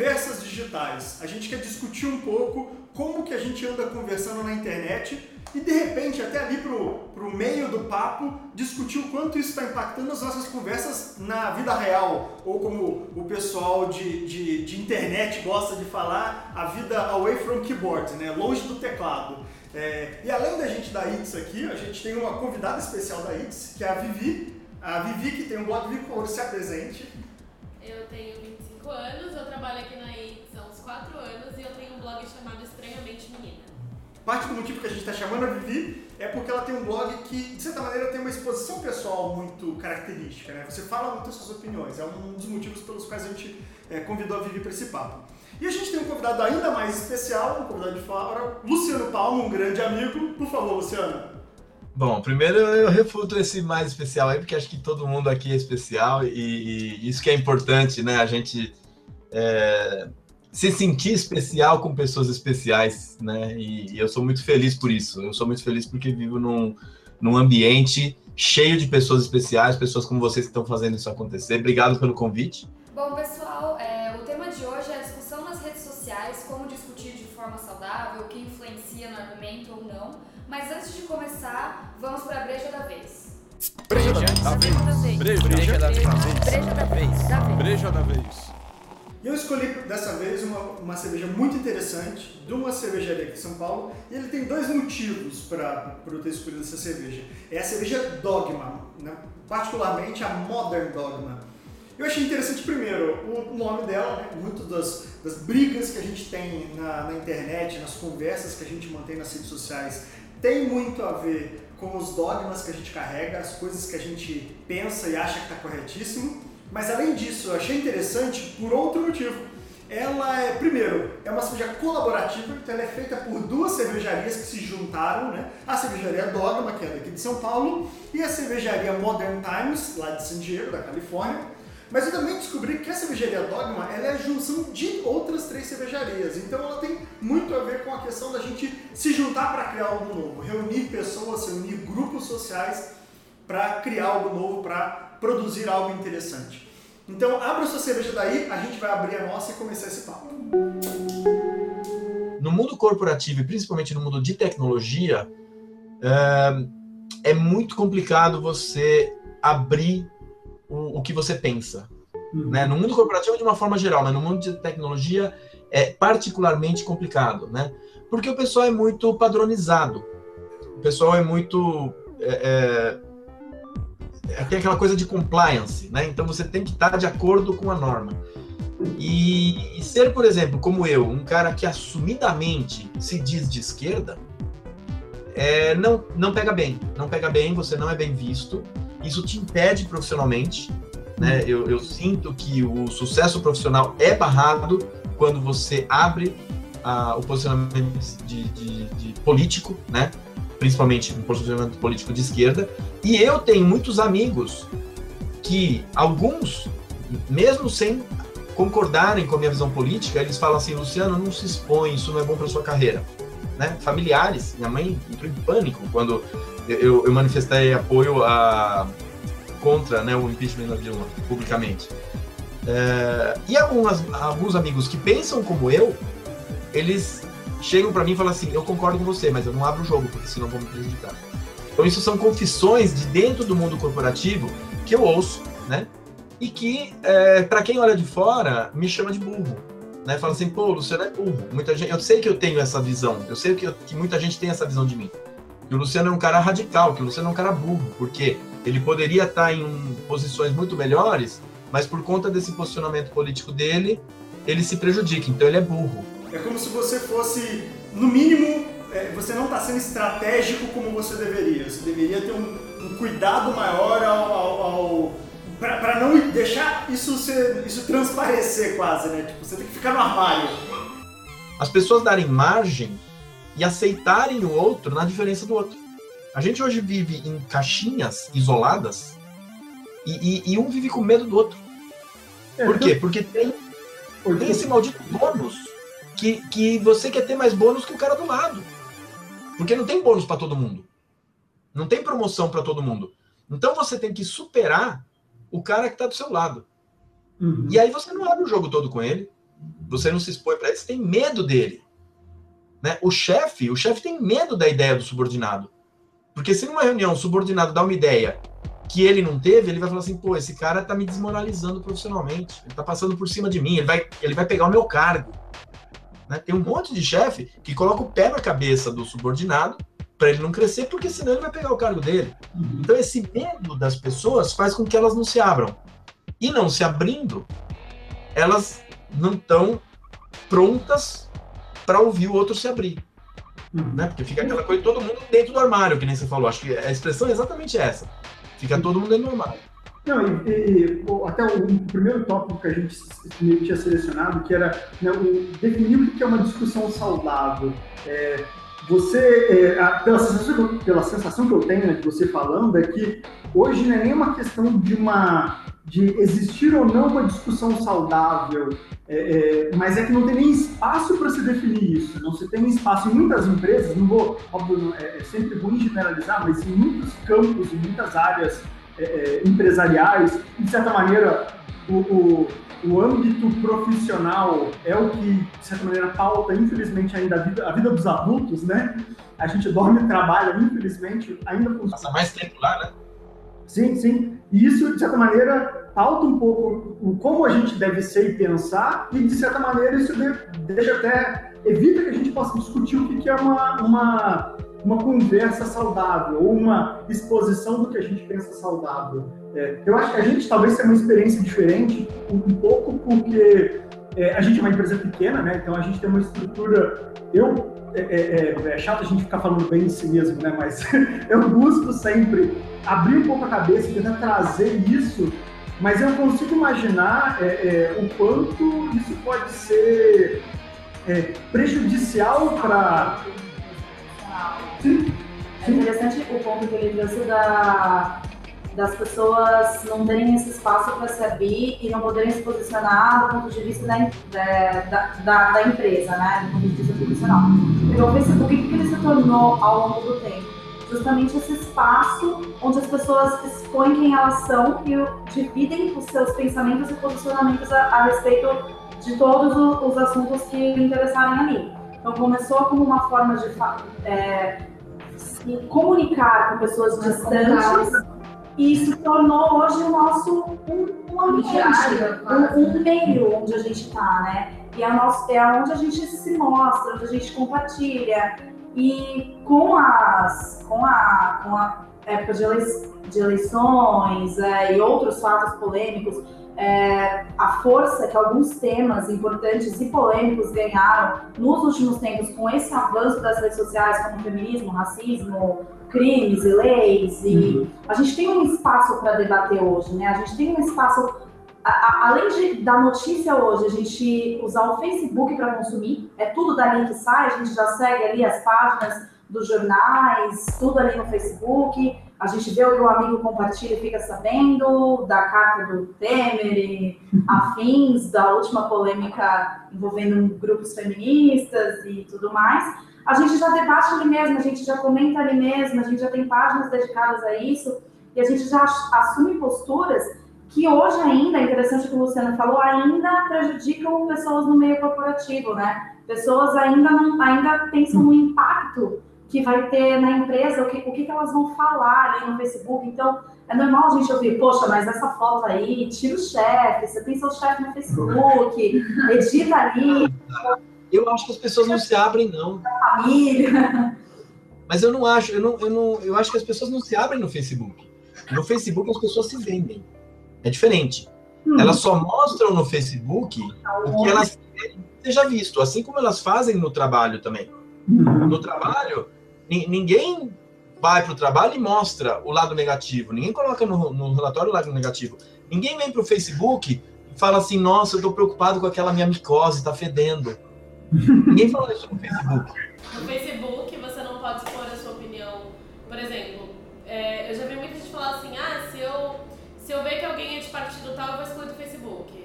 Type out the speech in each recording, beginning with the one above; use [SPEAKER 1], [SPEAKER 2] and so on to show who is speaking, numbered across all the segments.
[SPEAKER 1] conversas digitais. A gente quer discutir um pouco como que a gente anda conversando na internet e de repente até ali pro, pro meio do papo discutir o quanto isso está impactando as nossas conversas na vida real ou como o pessoal de, de, de internet gosta de falar a vida away from keyboard, né? longe do teclado. É, e além da gente da ITS aqui, a gente tem uma convidada especial da ITS, que é a Vivi. A Vivi que tem um blog Vivi Color, se apresente.
[SPEAKER 2] Eu tenho 25 anos, eu trabalho aqui na ITS há uns 4 anos e eu tenho um blog chamado Estranhamente Menina.
[SPEAKER 1] Parte do motivo que a gente está chamando a Vivi é porque ela tem um blog que, de certa maneira, tem uma exposição pessoal muito característica. Né? Você fala muitas suas opiniões. É um dos motivos pelos quais a gente é, convidou a Vivi para esse papo. E a gente tem um convidado ainda mais especial, um convidado de fora, Luciano Palma, um grande amigo. Por favor, Luciano.
[SPEAKER 3] Bom, primeiro eu refuto esse mais especial aí, porque acho que todo mundo aqui é especial e, e isso que é importante, né? A gente é, se sentir especial com pessoas especiais, né? E, e, eu sou muito feliz por isso. Eu sou muito feliz porque vivo num, num ambiente cheio de pessoas especiais, pessoas como vocês que estão fazendo isso acontecer. Obrigado pelo convite.
[SPEAKER 4] Bom, pessoal, é, o tema de hoje é a discussão nas redes sociais, como discutir de forma saudável, o que influencia no argumento ou não. Mas antes de começar, vamos para a breja da vez.
[SPEAKER 5] Breja da vez. Breja da vez. Breja da vez.
[SPEAKER 4] Breja da vez.
[SPEAKER 5] Breja da vez.
[SPEAKER 1] E eu escolhi dessa vez uma, uma cerveja muito interessante, de uma cervejaria aqui em São Paulo, e ele tem dois motivos para eu ter escolhido essa cerveja. É a cerveja Dogma, né? particularmente a Modern Dogma. Eu achei interessante, primeiro, o nome dela, né? muito das, das brigas que a gente tem na, na internet, nas conversas que a gente mantém nas redes sociais, tem muito a ver com os dogmas que a gente carrega, as coisas que a gente pensa e acha que está corretíssimo. Mas além disso, eu achei interessante por outro motivo. Ela é, primeiro, é uma cerveja colaborativa, então ela é feita por duas cervejarias que se juntaram, né? A cervejaria Dogma, que é daqui de São Paulo, e a cervejaria Modern Times, lá de San Diego, da Califórnia. Mas eu também descobri que a cervejaria Dogma ela é a junção de outras três cervejarias. Então ela tem muito a ver com a questão da gente se juntar para criar algo novo, reunir pessoas, reunir grupos sociais para criar algo novo, para produzir algo interessante. Então, abra sua cerveja daí, a gente vai abrir a nossa e começar esse papo.
[SPEAKER 3] No mundo corporativo e principalmente no mundo de tecnologia, é, é muito complicado você abrir o, o que você pensa. Uhum. Né? No mundo corporativo, de uma forma geral, mas no mundo de tecnologia é particularmente complicado, né? Porque o pessoal é muito padronizado. O pessoal é muito. É, é, tem aquela coisa de compliance, né? Então você tem que estar de acordo com a norma. E, e, ser, por exemplo, como eu, um cara que assumidamente se diz de esquerda, é, não, não pega bem. Não pega bem, você não é bem visto. Isso te impede profissionalmente. Né? Eu, eu sinto que o sucesso profissional é barrado quando você abre ah, o posicionamento de, de, de político, né? Principalmente um posicionamento político de esquerda. E eu tenho muitos amigos que, alguns, mesmo sem concordarem com a minha visão política, eles falam assim: Luciano, não se expõe, isso não é bom para sua carreira. Né? Familiares, minha mãe entrou em pânico quando eu, eu manifestei apoio a, contra né, o impeachment da Dilma publicamente. É, e algumas, alguns amigos que pensam como eu, eles chegam para mim e falam assim: eu concordo com você, mas eu não abro o jogo porque senão vou me prejudicar. Então isso são confissões de dentro do mundo corporativo que eu ouço, né? E que é, para quem olha de fora me chama de burro, né? Fala assim: pô, Luciano é burro. Muita gente, eu sei que eu tenho essa visão, eu sei que, eu, que muita gente tem essa visão de mim. Que o Luciano é um cara radical, que o Luciano é um cara burro, porque ele poderia estar em posições muito melhores, mas por conta desse posicionamento político dele, ele se prejudica. Então ele é burro.
[SPEAKER 1] É como se você fosse, no mínimo, é, você não está sendo estratégico como você deveria. Você deveria ter um, um cuidado maior ao, ao, ao para não deixar isso ser, isso transparecer quase, né? Tipo, você tem que ficar no armário.
[SPEAKER 3] As pessoas darem margem e aceitarem o outro na diferença do outro. A gente hoje vive em caixinhas isoladas e, e, e um vive com medo do outro. É, Por quê? Porque tem, tem esse maldito bônus que, que você quer ter mais bônus que o cara do lado. Porque não tem bônus para todo mundo. Não tem promoção para todo mundo. Então você tem que superar o cara que está do seu lado. Uhum. E aí você não abre o jogo todo com ele, você não se expõe para ele, você tem medo dele. Né? O chefe, o chefe tem medo da ideia do subordinado. Porque se numa reunião o subordinado dá uma ideia que ele não teve, ele vai falar assim, pô, esse cara tá me desmoralizando profissionalmente, ele tá passando por cima de mim, ele vai, ele vai pegar o meu cargo. Né? Tem um monte de chefe que coloca o pé na cabeça do subordinado para ele não crescer, porque senão ele vai pegar o cargo dele. Uhum. Então esse medo das pessoas faz com que elas não se abram. E não se abrindo, elas não estão prontas para ouvir o outro se abrir. Uhum. Né? Porque fica aquela coisa, todo mundo dentro do armário, que nem você falou. Acho que a expressão é exatamente essa. Fica todo mundo dentro do armário.
[SPEAKER 1] Não, e, e, até o, o, primeiro tópico que a gente tinha selecionado, que era né, o, definir o que é uma discussão saudável. É, você, é, a, pela, sensação, pela sensação que eu tenho né, de você falando, é que hoje não é nem uma questão de uma de existir ou não uma discussão saudável, é, é, mas é que não tem nem espaço para se definir isso. Não se tem espaço em muitas empresas, não vou, óbvio, é, é sempre ruim generalizar, mas em muitos campos, em muitas áreas é, é, empresariais, de certa maneira, o, o, o, âmbito profissional é o que, de certa maneira, pauta, infelizmente, ainda a vida, a vida dos adultos, né? A gente dorme e trabalha, infelizmente, ainda funciona.
[SPEAKER 3] Passa mais tempo lá, né?
[SPEAKER 1] Sim, sim. E isso, de certa maneira, pauta um pouco o como a gente deve ser e pensar, e de certa maneira isso deixa até. evita que a gente possa discutir o que é uma, uma, uma conversa saudável, ou uma exposição do que a gente pensa saudável. É, eu acho que a gente talvez tenha uma experiência diferente, um, pouco porque é, a gente é uma empresa pequena, né? Então a gente tem uma estrutura. Eu é, é, é, é, chato a gente ficar falando bem de si mesmo, né? Mas eu busco sempre abrir um pouco a cabeça e tentar trazer isso, mas eu consigo imaginar é, é, o quanto isso pode ser é, prejudicial para.
[SPEAKER 6] É interessante o ponto que ele trouxe da, das pessoas não terem esse espaço para se abrir e não poderem se posicionar do ponto de vista da, da, da, da empresa, né? do ponto de vista profissional. Então, o Facebook, o que ele se tornou ao longo do tempo? Justamente esse espaço onde as pessoas expõem quem elas são e dividem os seus pensamentos e posicionamentos a, a respeito de todos os assuntos que interessarem ali. Então, começou como uma forma de é, se comunicar com pessoas distantes e se tornou hoje o nosso um, um ambiente, um, um, meio onde a gente está, né? E é, nosso, é onde a gente se mostra, onde a gente compartilha. E com, as, com, a, com a época de, de eleições é, e outros fatos polêmicos, é, a força que alguns temas importantes e polêmicos ganharam nos últimos tempos com esse avanço das redes sociais, como feminismo, racismo, crimes e leis, e uhum. a gente tem um espaço para debater hoje, né? A gente tem um espaço, a, a, além de, da notícia hoje, a gente usar o Facebook para consumir, é tudo dali que sai, a gente já segue ali as páginas dos jornais, tudo ali no Facebook, a gente vê o que o amigo compartilha e fica sabendo da carta do Temer e afins, da última polêmica envolvendo grupos feministas e tudo mais a gente já debate ali mesmo, a gente já comenta ali mesmo, a gente já tem páginas dedicadas a isso, e a gente já assume posturas que hoje ainda, é interessante o que o Luciano falou, ainda prejudicam pessoas no meio corporativo, né? Pessoas ainda, não, ainda pensam no impacto que vai ter na empresa, o que, o que elas vão falar ali no Facebook. Então, é normal a gente ouvir, poxa, mas essa foto aí, tira o chefe, você tem seu chefe no Facebook, edita ali.
[SPEAKER 3] Eu acho que as pessoas não se abrem, não.
[SPEAKER 6] Família.
[SPEAKER 3] Mas eu não acho, eu não, eu não, eu acho que as pessoas não se abrem no Facebook. No Facebook as pessoas se vendem. É diferente. Hum. Elas só mostram no Facebook o que elas querem seja visto, assim como elas fazem no trabalho também. Uhum. No trabalho, ninguém vai para o trabalho e mostra o lado negativo. Ninguém coloca no, no relatório o lado negativo. Ninguém vem para o Facebook e fala assim: Nossa, eu estou preocupado com aquela minha micose, está fedendo. Ninguém fala isso no Facebook.
[SPEAKER 2] No Facebook você não pode expor a sua opinião. Por exemplo, é, eu já vi muita gente falar assim, ah, se eu, se eu ver que alguém é de partido tal, eu vou excluir do Facebook.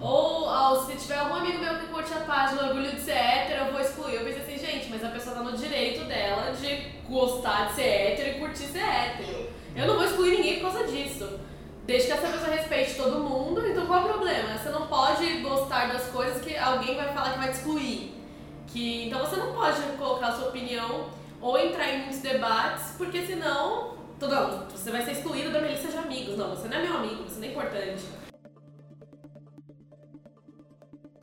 [SPEAKER 2] Ou, se tiver algum amigo meu que curte a página Orgulho de Ser Hétero, eu vou excluir. Eu pensei assim, gente, mas a pessoa tá no direito dela de gostar de ser hétero e curtir ser hétero. Eu não vou excluir ninguém por causa disso. Desde que essa pessoa respeite todo mundo, então qual é o problema? Você não pode gostar das coisas que alguém vai falar que vai te excluir. Que, então você não pode colocar a sua opinião ou entrar em muitos debates, porque senão tudo, você vai ser excluído da minha lista de amigos. Não, você não é meu amigo, você não é importante.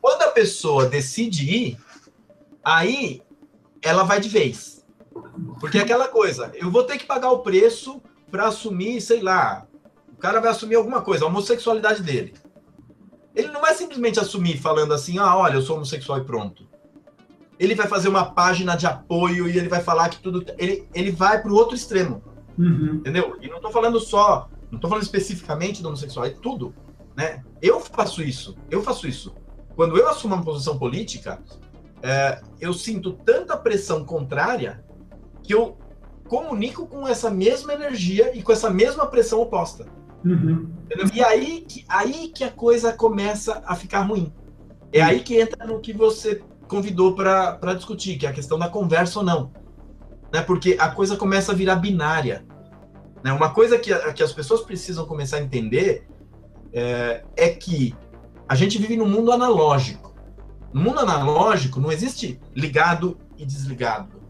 [SPEAKER 3] Quando a pessoa decide ir, aí ela vai de vez. Porque é aquela coisa, eu vou ter que pagar o preço para assumir, sei lá, o cara vai assumir alguma coisa, a homossexualidade dele. Ele não vai simplesmente assumir falando assim, ah, olha, eu sou homossexual e pronto. Ele vai fazer uma página de apoio e ele vai falar que tudo. Ele, ele vai para o outro extremo. Uhum. Entendeu? E não estou falando só, não estou falando especificamente do homossexual, é tudo. Né? Eu faço isso, eu faço isso. Quando eu assumo uma posição política, é, eu sinto tanta pressão contrária que eu comunico com essa mesma energia e com essa mesma pressão oposta. Uhum. E aí que, aí que a coisa começa a ficar ruim. É aí que entra no que você convidou para discutir, que é a questão da conversa ou não. Né? Porque a coisa começa a virar binária. Né? Uma coisa que, que as pessoas precisam começar a entender é, é que a gente vive num mundo analógico. No mundo analógico não existe ligado e desligado.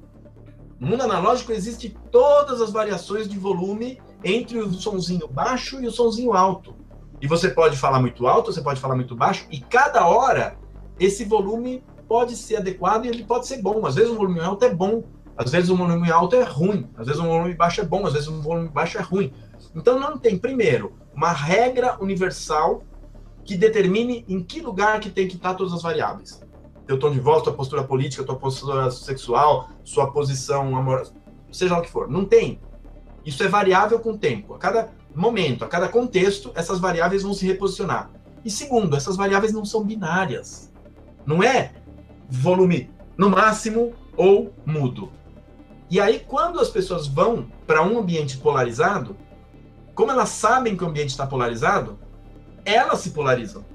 [SPEAKER 3] No mundo analógico existe todas as variações de volume entre o sonzinho baixo e o sonzinho alto. E você pode falar muito alto, você pode falar muito baixo, e cada hora esse volume pode ser adequado e ele pode ser bom. Às vezes o volume alto é bom, às vezes o volume alto é ruim, às vezes o volume baixo é bom, às vezes o volume baixo é ruim. Então não tem, primeiro, uma regra universal que determine em que lugar que tem que estar todas as variáveis teu tom de voz, tua postura política, tua postura sexual, sua posição amorosa, seja lá o que for. Não tem. Isso é variável com o tempo. A cada momento, a cada contexto, essas variáveis vão se reposicionar. E segundo, essas variáveis não são binárias. Não é volume no máximo ou mudo. E aí, quando as pessoas vão para um ambiente polarizado, como elas sabem que o ambiente está polarizado, elas se polarizam.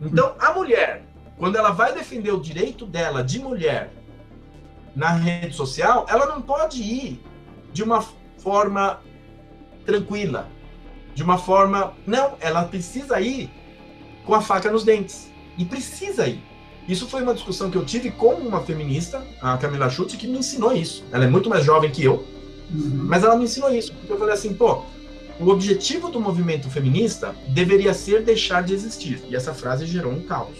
[SPEAKER 3] Então, a mulher quando ela vai defender o direito dela de mulher na rede social, ela não pode ir de uma forma tranquila, de uma forma. Não, ela precisa ir com a faca nos dentes. E precisa ir. Isso foi uma discussão que eu tive com uma feminista, a Camila Schutte, que me ensinou isso. Ela é muito mais jovem que eu, uhum. mas ela me ensinou isso. Porque eu falei assim, pô, o objetivo do movimento feminista deveria ser deixar de existir. E essa frase gerou um caos.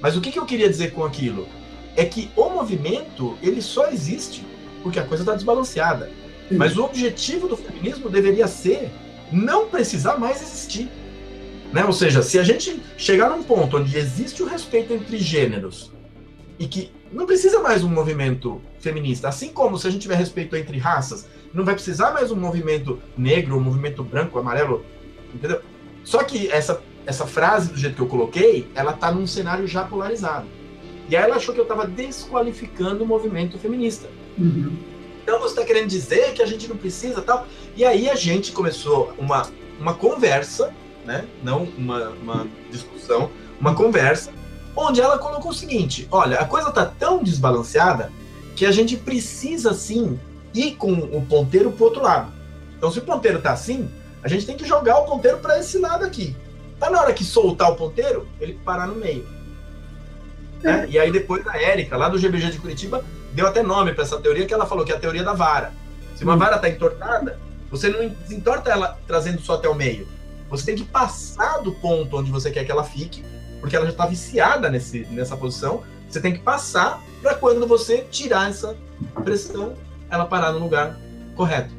[SPEAKER 3] Mas o que, que eu queria dizer com aquilo? É que o movimento, ele só existe porque a coisa está desbalanceada. Sim. Mas o objetivo do feminismo deveria ser não precisar mais existir. Né? Ou seja, se a gente chegar num ponto onde existe o respeito entre gêneros e que não precisa mais um movimento feminista, assim como se a gente tiver respeito entre raças, não vai precisar mais um movimento negro, um movimento branco, amarelo, entendeu? Só que essa essa frase, do jeito que eu coloquei, ela tá num cenário já polarizado. E aí ela achou que eu estava desqualificando o movimento feminista. Uhum. Então você está querendo dizer que a gente não precisa tal. E aí a gente começou uma, uma conversa, né? não uma, uma discussão, uma conversa, onde ela colocou o seguinte: olha, a coisa tá tão desbalanceada que a gente precisa sim ir com o ponteiro para outro lado. Então, se o ponteiro tá assim, a gente tem que jogar o ponteiro para esse lado aqui. Tá na hora que soltar o ponteiro, ele parar no meio. Né? E aí depois a Érica, lá do GBG de Curitiba, deu até nome para essa teoria que ela falou que é a teoria da vara. Se uma hum. vara está entortada, você não desentorta ela trazendo só até o meio. Você tem que passar do ponto onde você quer que ela fique, porque ela já está viciada nesse, nessa posição. Você tem que passar para quando você tirar essa pressão, ela parar no lugar correto.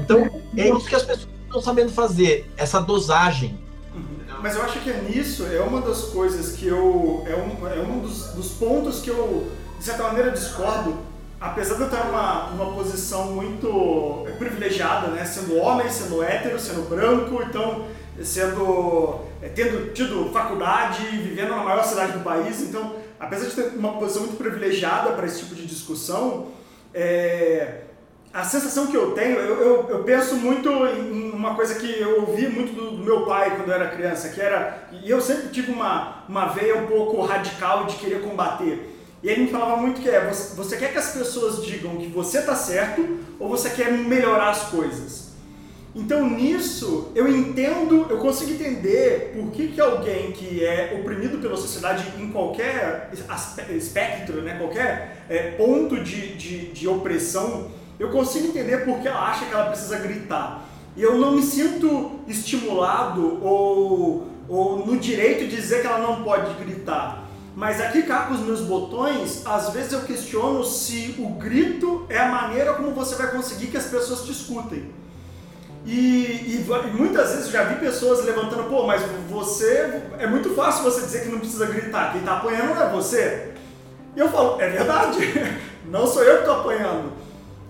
[SPEAKER 3] Então, é isso que as pessoas estão sabendo fazer, essa dosagem
[SPEAKER 1] mas eu acho que é nisso, é uma das coisas que eu. É um, é um dos, dos pontos que eu, de certa maneira, discordo. Apesar de eu estar numa, numa posição muito privilegiada, né? Sendo homem, sendo hétero, sendo branco, então sendo. É, tendo tido faculdade, vivendo na maior cidade do país, então, apesar de ter uma posição muito privilegiada para esse tipo de discussão, é, a sensação que eu tenho, eu, eu, eu, penso muito em uma coisa que eu ouvi muito do, do, meu pai quando eu era criança, que era, e eu sempre tive uma, uma veia um pouco radical de querer combater. E ele me falava muito que é, você, você quer que as pessoas digam que você tá certo ou você quer melhorar as coisas? Então nisso eu entendo, eu consigo entender por que, que alguém que é oprimido pela sociedade em qualquer espectro, né, qualquer é, ponto de, de, de opressão, eu consigo entender por que ela acha que ela precisa gritar. E eu não me sinto estimulado ou, ou no direito de dizer que ela não pode gritar. Mas aqui cá com os meus botões, às vezes eu questiono se o grito é a maneira como você vai conseguir que as pessoas te escutem. E, e, e, muitas vezes eu já vi pessoas levantando, pô, mas você. É muito fácil você dizer que não precisa gritar, quem está apanhando não é você. E eu falo, é verdade, não sou eu que estou apanhando.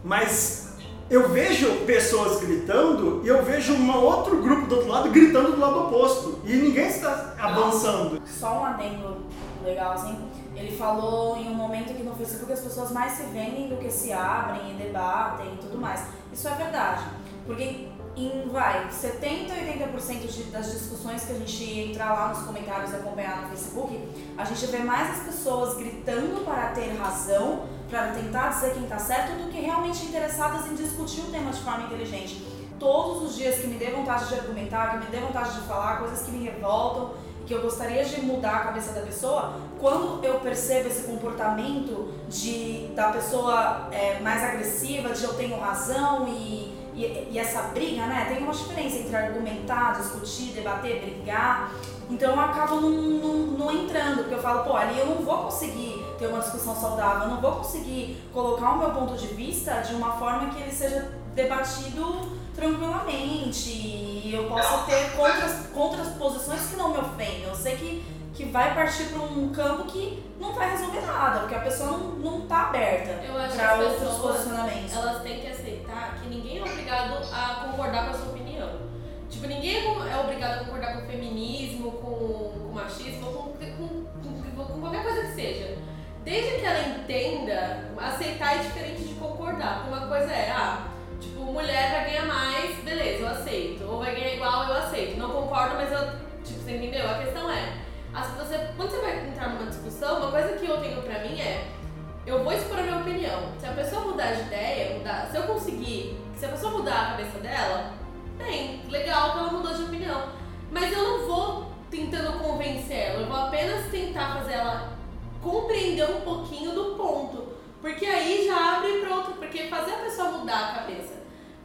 [SPEAKER 1] Mas eu vejo pessoas gritando e eu vejo um outro grupo do outro lado gritando do lado oposto. E ninguém está avançando.
[SPEAKER 6] Só um adendo legal, assim. Ele falou em um momento que no Facebook as pessoas mais se vendem do que se abrem e debatem e tudo mais. Isso é verdade. Porque em, vai, 70, 80% de, das discussões que a gente entrar lá nos comentários e acompanhar no Facebook, a gente vê mais as pessoas gritando para ter razão, para tentar dizer quem está certo, do que realmente interessadas em discutir o tema de forma inteligente. Todos os dias que me dê vontade de argumentar, que me dê vontade de falar, coisas que me revoltam, que eu gostaria de mudar a cabeça da pessoa, quando eu percebo esse comportamento de da pessoa é, mais agressiva, de eu tenho razão e e, e, essa briga, né? Tem uma diferença entre argumentar, discutir, debater, brigar. Então eu acabo não, não, não, entrando, porque eu falo, pô, ali eu não vou conseguir ter uma discussão saudável, eu não vou conseguir colocar o meu ponto de vista de uma forma que ele seja debatido tranquilamente e eu possa ter contras, contras posições que não me ofendem. Eu sei que que vai partir para um campo que não vai resolver nada, porque a pessoa não, não tá aberta para outros posicionamentos.
[SPEAKER 2] Elas têm que aceitar que ninguém é obrigado a concordar com a sua opinião. Tipo, ninguém é obrigado a concordar com o feminismo, com, com o machismo, com, com, com, com qualquer coisa que seja. Desde que ela entenda, aceitar é diferente de concordar. Porque uma coisa é, ah, tipo, mulher vai ganhar mais, beleza, eu aceito. Ou vai ganhar igual, eu aceito. Não concordo, mas eu. Tipo, você entendeu? A questão é as, você, quando você vai entrar numa discussão, uma coisa que eu tenho pra mim é eu vou expor a minha opinião. Se a pessoa mudar de ideia, mudar, se eu conseguir, se a pessoa mudar a cabeça dela, bem, legal que ela mudou de opinião. Mas eu não vou tentando convencer ela, eu vou apenas tentar fazer ela compreender um pouquinho do ponto. Porque aí já abre para outro, porque fazer a pessoa mudar a cabeça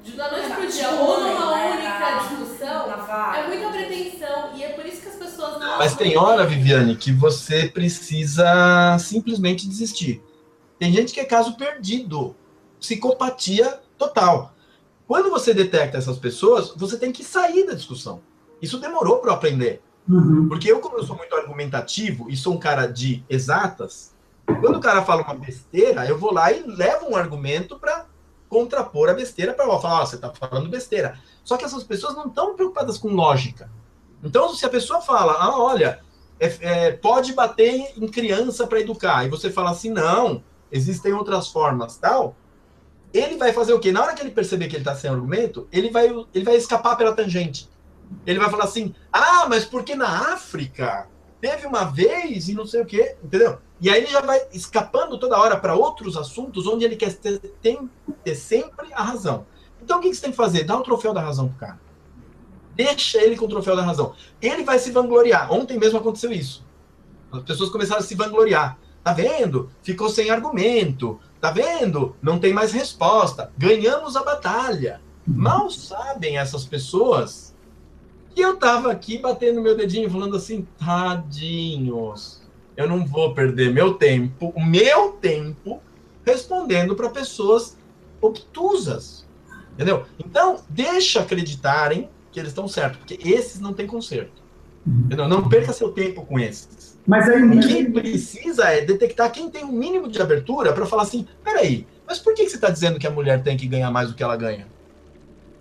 [SPEAKER 2] de da noite pro dia ou numa né? única discussão, é muita pretensão. E é por isso que as pessoas não.
[SPEAKER 3] Mas tem hora, Viviane, que você precisa simplesmente desistir. Tem gente que é caso perdido. Psicopatia total. Quando você detecta essas pessoas, você tem que sair da discussão. Isso demorou para eu aprender. Uhum. Porque eu, como eu sou muito argumentativo e sou um cara de exatas, quando o cara fala uma besteira, eu vou lá e levo um argumento para contrapor a besteira para falar, você está falando besteira. Só que essas pessoas não estão preocupadas com lógica. Então, se a pessoa fala, ah, olha, é, é, pode bater em criança para educar, e você fala assim, não, existem outras formas, tal, ele vai fazer o quê? Na hora que ele perceber que ele está sem argumento, ele vai, ele vai escapar pela tangente. Ele vai falar assim, ah, mas porque na África teve uma vez e não sei o quê, entendeu? E aí ele já vai escapando toda hora para outros assuntos onde ele quer ter, tem, ter sempre a razão. Então o que, que você tem que fazer? Dá o troféu da razão pro cara. Deixa ele com o troféu da razão. Ele vai se vangloriar. Ontem mesmo aconteceu isso. As pessoas começaram a se vangloriar. Tá vendo? Ficou sem argumento. Tá vendo? Não tem mais resposta. Ganhamos a batalha. Mal sabem essas pessoas que eu tava aqui batendo meu dedinho falando assim, tadinhos eu não vou perder meu tempo, o meu tempo, respondendo para pessoas obtusas. Entendeu? Então, deixa acreditarem que eles estão certos, porque esses não têm conserto. Entendeu? Não perca seu tempo com esses.
[SPEAKER 7] Mas aí,
[SPEAKER 3] o que precisa é detectar quem tem um mínimo de abertura para falar assim: peraí, mas por que você está dizendo que a mulher tem que ganhar mais do que ela ganha?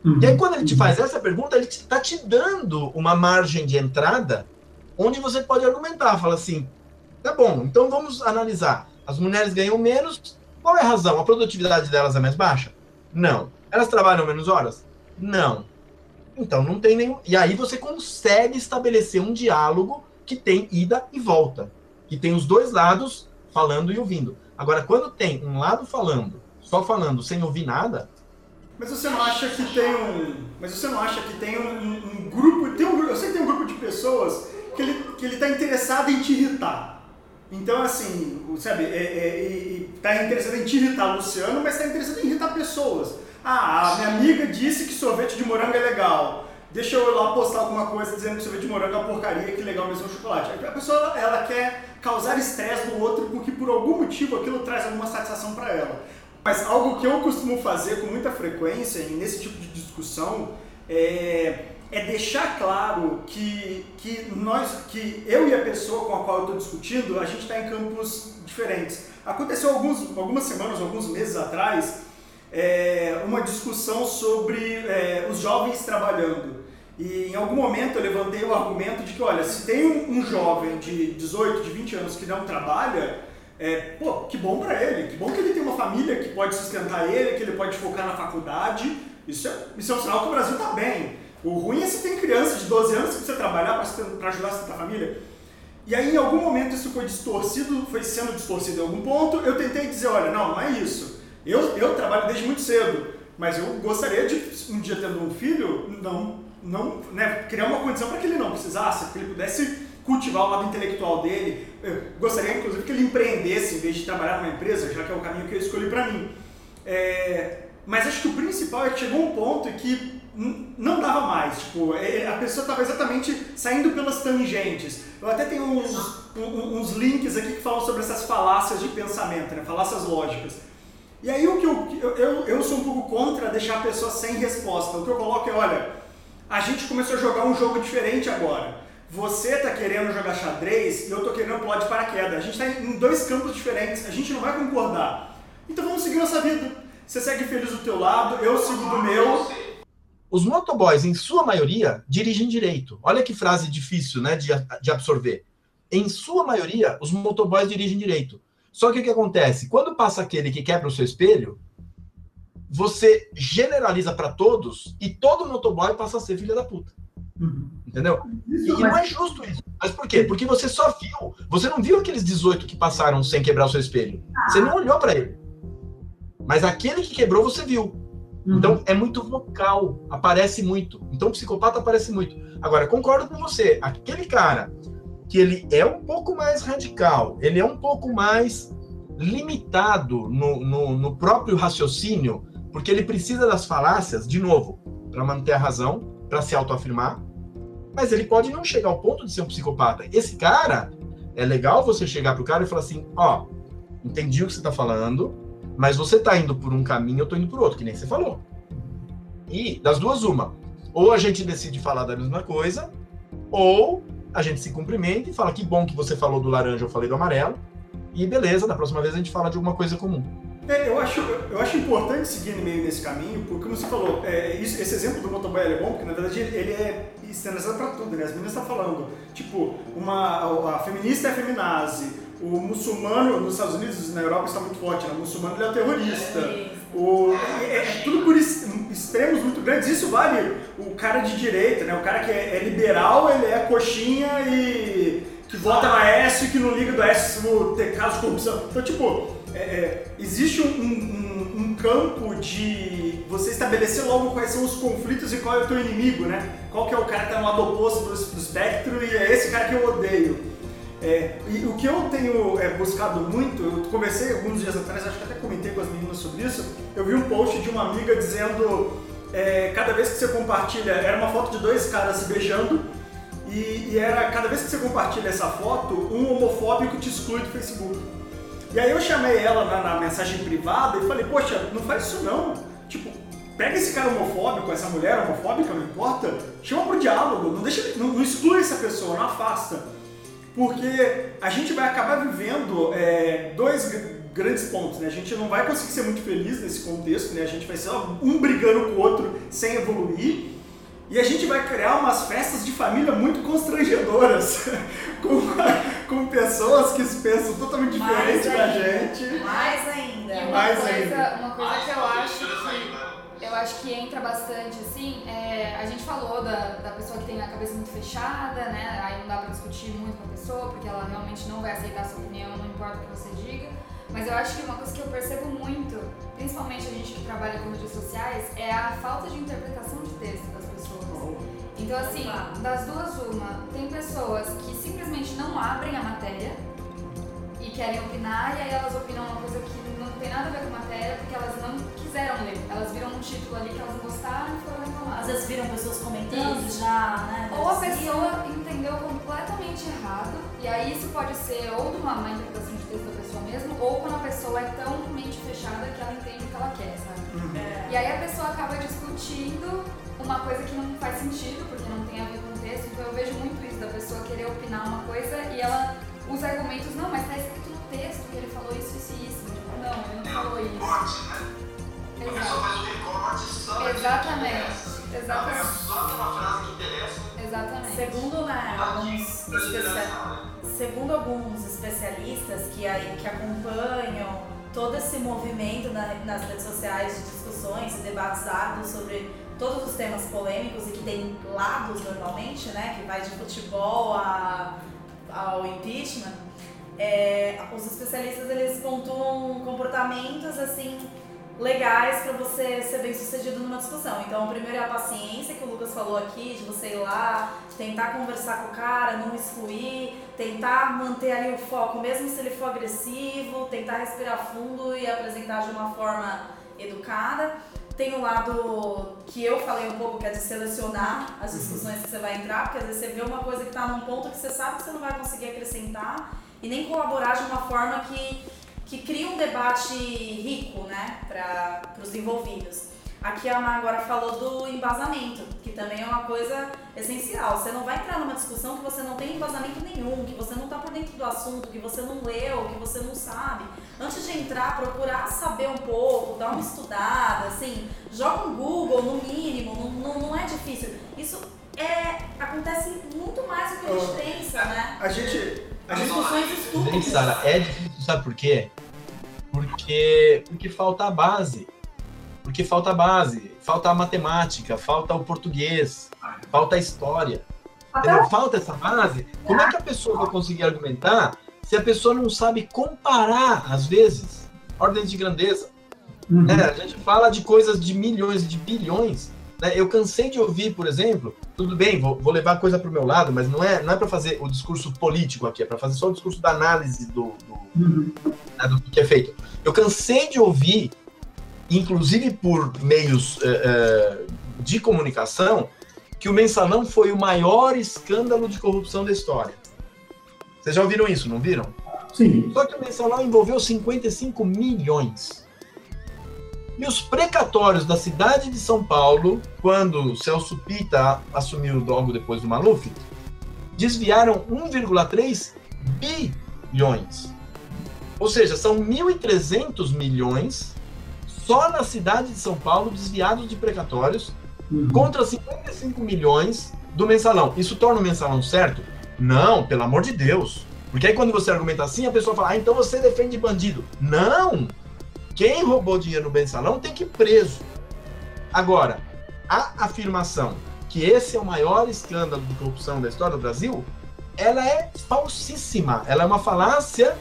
[SPEAKER 3] Uhum. E aí, quando ele te faz essa pergunta, ele está te dando uma margem de entrada onde você pode argumentar. Fala assim: Tá bom, então vamos analisar. As mulheres ganham menos. Qual é a razão? A produtividade delas é mais baixa? Não. Elas trabalham menos horas? Não. Então não tem nenhum. E aí você consegue estabelecer um diálogo que tem ida e volta. Que tem os dois lados falando e ouvindo. Agora, quando tem um lado falando, só falando, sem ouvir nada,
[SPEAKER 1] Mas você não acha que tem um. Mas você não acha que tem um, um- grupo. Tem um, eu sei que tem um grupo de pessoas que ele, que ele tá interessado em te irritar. Então, assim, sabe, é, é, e tá interessado em te irritar, Luciano, mas tá interessado em irritar pessoas. Ah, a minha amiga disse que sorvete de morango é legal. Deixa eu ir lá postar alguma coisa dizendo que sorvete de morango é uma porcaria, que legal mesmo é o chocolate. A pessoa, ela quer causar estresse no outro porque por algum motivo aquilo traz alguma satisfação para ela. Mas algo que eu costumo fazer com muita frequência nesse tipo de discussão é, é deixar claro que, que nós, que eu e a pessoa com a qual eu estou discutindo, a gente está em campos diferentes. Aconteceu alguns, algumas semanas, alguns meses atrás, é, uma discussão sobre é, os jovens trabalhando. E em algum momento eu levantei o argumento de que, olha, se tem um, um jovem de 18, de 20 anos que não trabalha, é, pô, que bom pra ele, que bom que ele tem uma família que pode sustentar ele, que ele pode focar na faculdade. Isso é, isso é um sinal que o Brasil tá bem. O ruim é se tem criança de 12 anos que precisa trabalhar para ajudar a sustentar a família. E aí, em algum momento, isso foi distorcido, foi sendo distorcido em algum ponto. Eu tentei dizer: olha, não, não é isso. Eu, eu trabalho desde muito cedo, mas eu gostaria de, um dia tendo um filho, não, não né, criar uma condição para que ele não precisasse, que ele pudesse cultivar o lado intelectual dele. Eu gostaria, inclusive, que ele empreendesse em vez de trabalhar numa empresa, já que é o caminho que eu escolhi para mim. É, mas acho que o principal é que chegou um ponto em que não dava mais. Tipo, é- a pessoa estava exatamente saindo pelas tangentes. Eu até tenho uns, uns links aqui que falam sobre essas falácias de pensamento, né? falácias lógicas. E aí o que eu, eu, eu, eu sou um pouco contra deixar a pessoa sem resposta. O que eu coloco é, olha, a gente começou a jogar um jogo diferente agora. Você tá querendo jogar xadrez e eu tô querendo pular de paraquedas. A gente tá em dois campos diferentes, a gente não vai concordar. Então vamos seguir nossa vida. Você segue feliz do teu lado, eu sigo do meu.
[SPEAKER 3] Os motoboys, em sua maioria, dirigem direito. Olha que frase difícil, né, de, de absorver. Em sua maioria, os motoboys dirigem direito. Só que o que acontece? Quando passa aquele que quebra o seu espelho, você generaliza para todos e todo motoboy passa a ser filha da puta. Entendeu? E, e não é justo isso. Mas por quê? Porque você só viu. Você não viu aqueles 18 que passaram sem quebrar o seu espelho. Você não olhou para ele. Mas aquele que quebrou, você viu. Então é muito vocal, aparece muito. Então o psicopata aparece muito. Agora, concordo com você, aquele cara que ele é um pouco mais radical, ele é um pouco mais limitado no, no, no próprio raciocínio, porque ele precisa das falácias, de novo, para manter a razão, para se autoafirmar, mas ele pode não chegar ao ponto de ser um psicopata. Esse cara, é legal você chegar pro cara e falar assim, ó, entendi o que você tá falando, mas você tá indo por um caminho, eu tô indo por outro, que nem você falou. E das duas, uma. Ou a gente decide falar da mesma coisa, ou a gente se cumprimenta e fala que bom que você falou do laranja, eu falei do amarelo, e beleza, da próxima vez a gente fala de alguma coisa comum.
[SPEAKER 1] É, eu, acho, eu acho importante seguir no meio desse caminho, porque como você falou, é, isso- esse exemplo do motoboy é bom, porque na verdade ele, é externalizado para tudo, né? As meninas estão falando, tipo, uma, a feminista é a feminazi, o muçulmano nos Estados Unidos e na Europa está muito forte, né? O muçulmano ele é o terrorista. O, é, é tudo por extremos muito grandes. Isso vale o cara de direita, né? O cara que é, é liberal, ele é coxinha e que vota no Aécio e que não liga do Aécio se ter caso de corrupção. Então, tipo, é, é, existe um, um- um campo de você estabelecer logo quais são os conflitos e qual é o teu inimigo, né? Qual que é o cara que tá no lado oposto do, do espectro e é esse cara que eu odeio. É, e o que eu tenho é, buscado muito, eu conversei alguns dias atrás, acho que até comentei com as meninas sobre isso, eu vi um post de uma amiga dizendo, é, cada vez que você compartilha, era uma foto de dois caras se beijando, e, e era, cada vez que você compartilha essa foto, um homofóbico te exclui do Facebook. E aí eu chamei ela na, na mensagem privada e falei, poxa, não faz isso não. Tipo, pega esse cara homofóbico, essa mulher homofóbica, não importa, chama pro diálogo, não, deixa, não, não exclui essa pessoa, não afasta. Porque a gente vai acabar vivendo é, dois gr- grandes pontos, né? A gente não vai conseguir ser muito feliz nesse contexto, né? A gente vai ser um brigando com o outro sem evoluir. E a gente vai criar umas festas de família muito constrangedoras, com, com pessoas que pensam totalmente diferente da gente.
[SPEAKER 6] Mais ainda.
[SPEAKER 4] E uma
[SPEAKER 1] Mais
[SPEAKER 4] coisa,
[SPEAKER 1] ainda.
[SPEAKER 4] uma coisa que eu acho que eu acho que entra bastante, assim, é, a gente falou da, da pessoa que tem a cabeça muito fechada, né? Aí não dá pra discutir muito com a pessoa, porque ela realmente não vai aceitar a sua opinião, não importa o que você diga. Mas eu acho que uma coisa que eu percebo muito, principalmente a gente que trabalha com redes sociais, é a falta de interpretação de texto das pessoas. Então, assim, das duas, uma, tem pessoas que simplesmente não abrem a matéria e querem opinar, e aí elas opinam uma coisa que não tem nada a ver com a matéria, porque elas não quiseram ler. Elas viram um título ali que elas não gostaram e foram reclamar.
[SPEAKER 6] Às vezes viram pessoas comentando
[SPEAKER 4] Isso.
[SPEAKER 6] já, né?
[SPEAKER 4] Ou a
[SPEAKER 6] Sim.
[SPEAKER 4] pessoa entendeu completamente errado, e aí isso pode ser ou de uma má interpretação de texto da pessoa mesmo, ou quando a pessoa é tão mente fechada que ela entende o que ela quer, sabe?
[SPEAKER 6] É.
[SPEAKER 4] E aí a pessoa acaba discutindo uma coisa que não faz sentido, porque não tem a ver com o texto, então eu vejo muito isso, da pessoa querer opinar uma coisa e ela usa argumentos, não, mas tá escrito no texto que ele falou isso, isso e isso. Tipo, não, ele não falou isso.
[SPEAKER 3] Corte, né? A pessoa
[SPEAKER 4] Exato.
[SPEAKER 3] faz o recorte só
[SPEAKER 4] Exatamente. Exatamente.
[SPEAKER 3] só aquela frase que interessa.
[SPEAKER 4] Exatamente.
[SPEAKER 6] Segundo né, alguns especia-
[SPEAKER 3] né?
[SPEAKER 6] segundo alguns especialistas que, aí, que acompanham todo esse movimento na- nas redes sociais de discussões e debates árduos sobre todos os temas polêmicos e que tem lados normalmente, né, que vai de futebol a, ao impeachment, é, os especialistas eles pontuam comportamentos assim legais para você ser bem sucedido numa discussão. Então, o primeiro é a paciência que o Lucas falou aqui, de você ir lá, tentar conversar com o cara, não excluir, tentar manter ali o foco, mesmo se ele for agressivo, tentar respirar fundo e apresentar de uma forma educada. Tem o lado que eu falei um pouco, que é de selecionar as discussões que você vai entrar, porque às vezes você vê uma coisa que está num ponto que você sabe que você não vai conseguir acrescentar e nem colaborar de uma forma que, que cria um debate rico, né, para os envolvidos. Aqui a Má agora falou do embasamento, que também é uma coisa essencial. Você não vai entrar numa discussão que você não tem embasamento nenhum, que você não está por dentro do assunto, que você não leu, que você não sabe. Antes de entrar, procurar saber um pouco, dar uma estudada, assim, joga um Google no mínimo, não, não, não é difícil. Isso é, acontece muito mais do que a gente pensa, né?
[SPEAKER 1] A gente. A gente
[SPEAKER 6] Discussões estúpidas.
[SPEAKER 3] Sara, é difícil, sabe por quê? Porque, porque falta a base. Porque falta a base, falta a matemática, falta o português, falta a história. Entendeu? Falta essa base. Como é que a pessoa vai conseguir argumentar se a pessoa não sabe comparar, às vezes, ordens de grandeza?
[SPEAKER 8] Uhum.
[SPEAKER 3] né? A gente fala de coisas de milhões, de bilhões. Né? Eu cansei de ouvir, por exemplo, tudo bem, vou, vou levar a coisa para o meu lado, mas não é, não é para fazer o discurso político aqui, é para fazer só o discurso da análise do, do,
[SPEAKER 8] Uhum.
[SPEAKER 3] né, do que é feito. Eu cansei de ouvir, inclusive por meios eh, eh, de comunicação, que o mensalão foi o maior escândalo de corrupção da história. Vocês já ouviram isso, não viram?
[SPEAKER 8] Sim.
[SPEAKER 3] Só que o mensalão envolveu 55 milhões. E os precatórios da cidade de São Paulo, quando Celso Pita assumiu logo depois do Maluf, desviaram 1,3 bilhões. Ou seja, são 1.300 milhões só na cidade de São Paulo desviados de precatórios
[SPEAKER 8] Uhum.
[SPEAKER 3] contra 55 milhões do mensalão. Isso torna o mensalão certo? Não, pelo amor de Deus. Porque aí quando você argumenta assim, a pessoa fala, ah, então você defende bandido. Não! Quem roubou dinheiro no mensalão tem que ir preso. Agora, a afirmação que esse é o maior escândalo de corrupção da história do Brasil, ela é falsíssima. Ela é uma falácia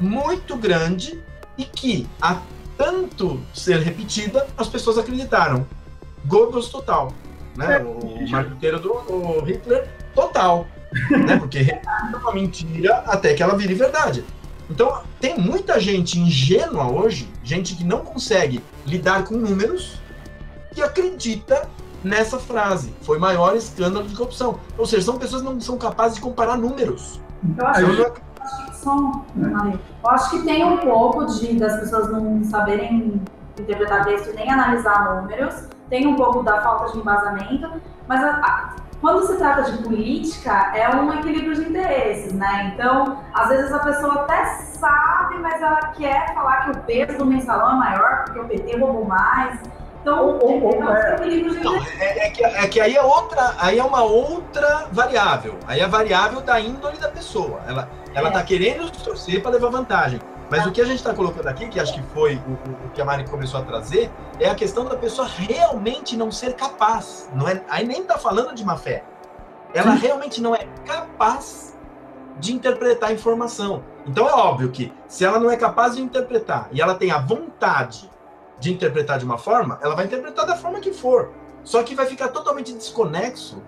[SPEAKER 3] muito grande e que, a tanto ser repetida, as pessoas acreditaram. Goebbels total. Né? O marqueteiro do Hitler total. Né? Porque repete uma mentira até que ela vire verdade. Então, tem muita gente ingênua hoje, gente que não consegue lidar com números, que acredita nessa frase. Foi maior escândalo de corrupção. Ou seja, são pessoas que não são capazes de comparar números.
[SPEAKER 8] Eu acho,
[SPEAKER 3] não-
[SPEAKER 8] acho que são- Ale, eu acho que tem um pouco de das pessoas não saberem interpretar texto e nem analisar números, tem um pouco da falta de embasamento, mas a- a- quando se trata de política, é um equilíbrio de interesses, né? Então, às vezes a pessoa até sabe, mas ela quer falar que o peso do mensalão é maior porque o PT roubou mais. Então,
[SPEAKER 7] Ou- ou- ou
[SPEAKER 8] é um
[SPEAKER 7] é.
[SPEAKER 3] é, é que, é que aí é outra, aí é uma outra variável. Aí é a variável da índole da pessoa. Ela, ela
[SPEAKER 8] É.
[SPEAKER 3] tá querendo torcer para levar vantagem. Mas o que a gente está colocando aqui, que acho que foi o, o, que a Mari começou a trazer, é a questão da pessoa realmente não ser capaz. Não é, aí nem está falando de má fé. Ela Sim. realmente não é capaz de interpretar a informação. Então é óbvio que se ela não é capaz de interpretar e ela tem a vontade de interpretar de uma forma, ela vai interpretar da forma que for. Só que vai ficar totalmente desconexo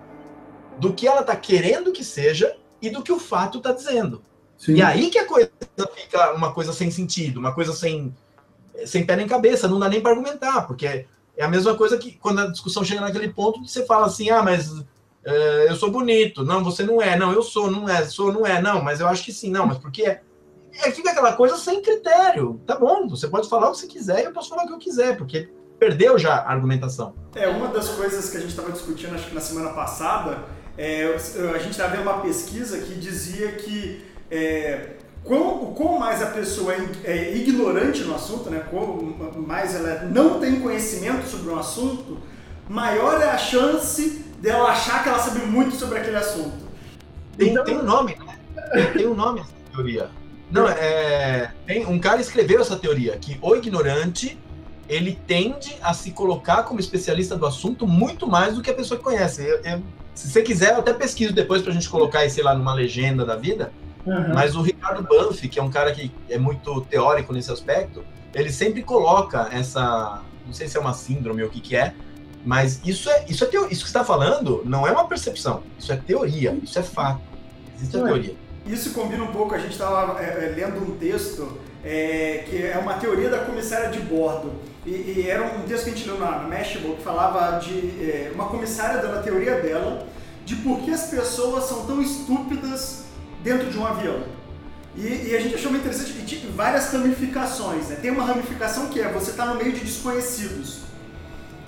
[SPEAKER 3] do que ela está querendo que seja e do que o fato está dizendo. Sim. E aí que a coisa fica uma coisa sem sentido, uma coisa sem, sem pé nem cabeça, não dá nem para argumentar, porque é a mesma coisa que quando a discussão chega naquele ponto que você fala assim, ah, mas uh, eu sou bonito, não, você não é, não, eu sou, não é, sou, não é, não, mas eu acho que sim, não, mas por que é? é fica aquela coisa sem critério, tá bom, você pode falar o que você quiser e eu posso falar o que eu quiser, porque perdeu já a argumentação.
[SPEAKER 1] É, uma das coisas que a gente estava discutindo, acho que na semana passada, é, a gente estava vendo uma pesquisa que dizia que é, quão, quão mais a pessoa é, é ignorante no assunto, né, quão mais ela não tem conhecimento sobre um assunto, maior é a chance dela achar que ela sabe muito sobre aquele assunto.
[SPEAKER 3] Tem, então, tem um nome, né? Tem, um nome essa teoria. Não, é, tem, um cara escreveu essa teoria, que o ignorante ele tende a se colocar como especialista do assunto muito mais do que a pessoa que conhece. Eu, eu, se você quiser, eu até pesquiso depois pra gente colocar isso lá numa legenda da vida. Uhum. Mas o Ricardo Banff, que é um cara que é muito teórico nesse aspecto, ele sempre coloca essa. Não sei se é uma síndrome ou o que, que é, mas isso é isso é teo, isso que está falando não é uma percepção, isso é teoria, isso é fato. Existe a teoria.
[SPEAKER 1] Isso combina um pouco, a gente estava é, é, lendo um texto é, que é uma teoria da comissária de bordo. E, e era um texto que a gente leu na, na Mashable que falava de é, uma comissária dando a teoria dela de por que as pessoas são tão estúpidas dentro de um avião. E, e a gente achou muito interessante que tinha várias ramificações. Né? Tem uma ramificação que é você está no meio de desconhecidos,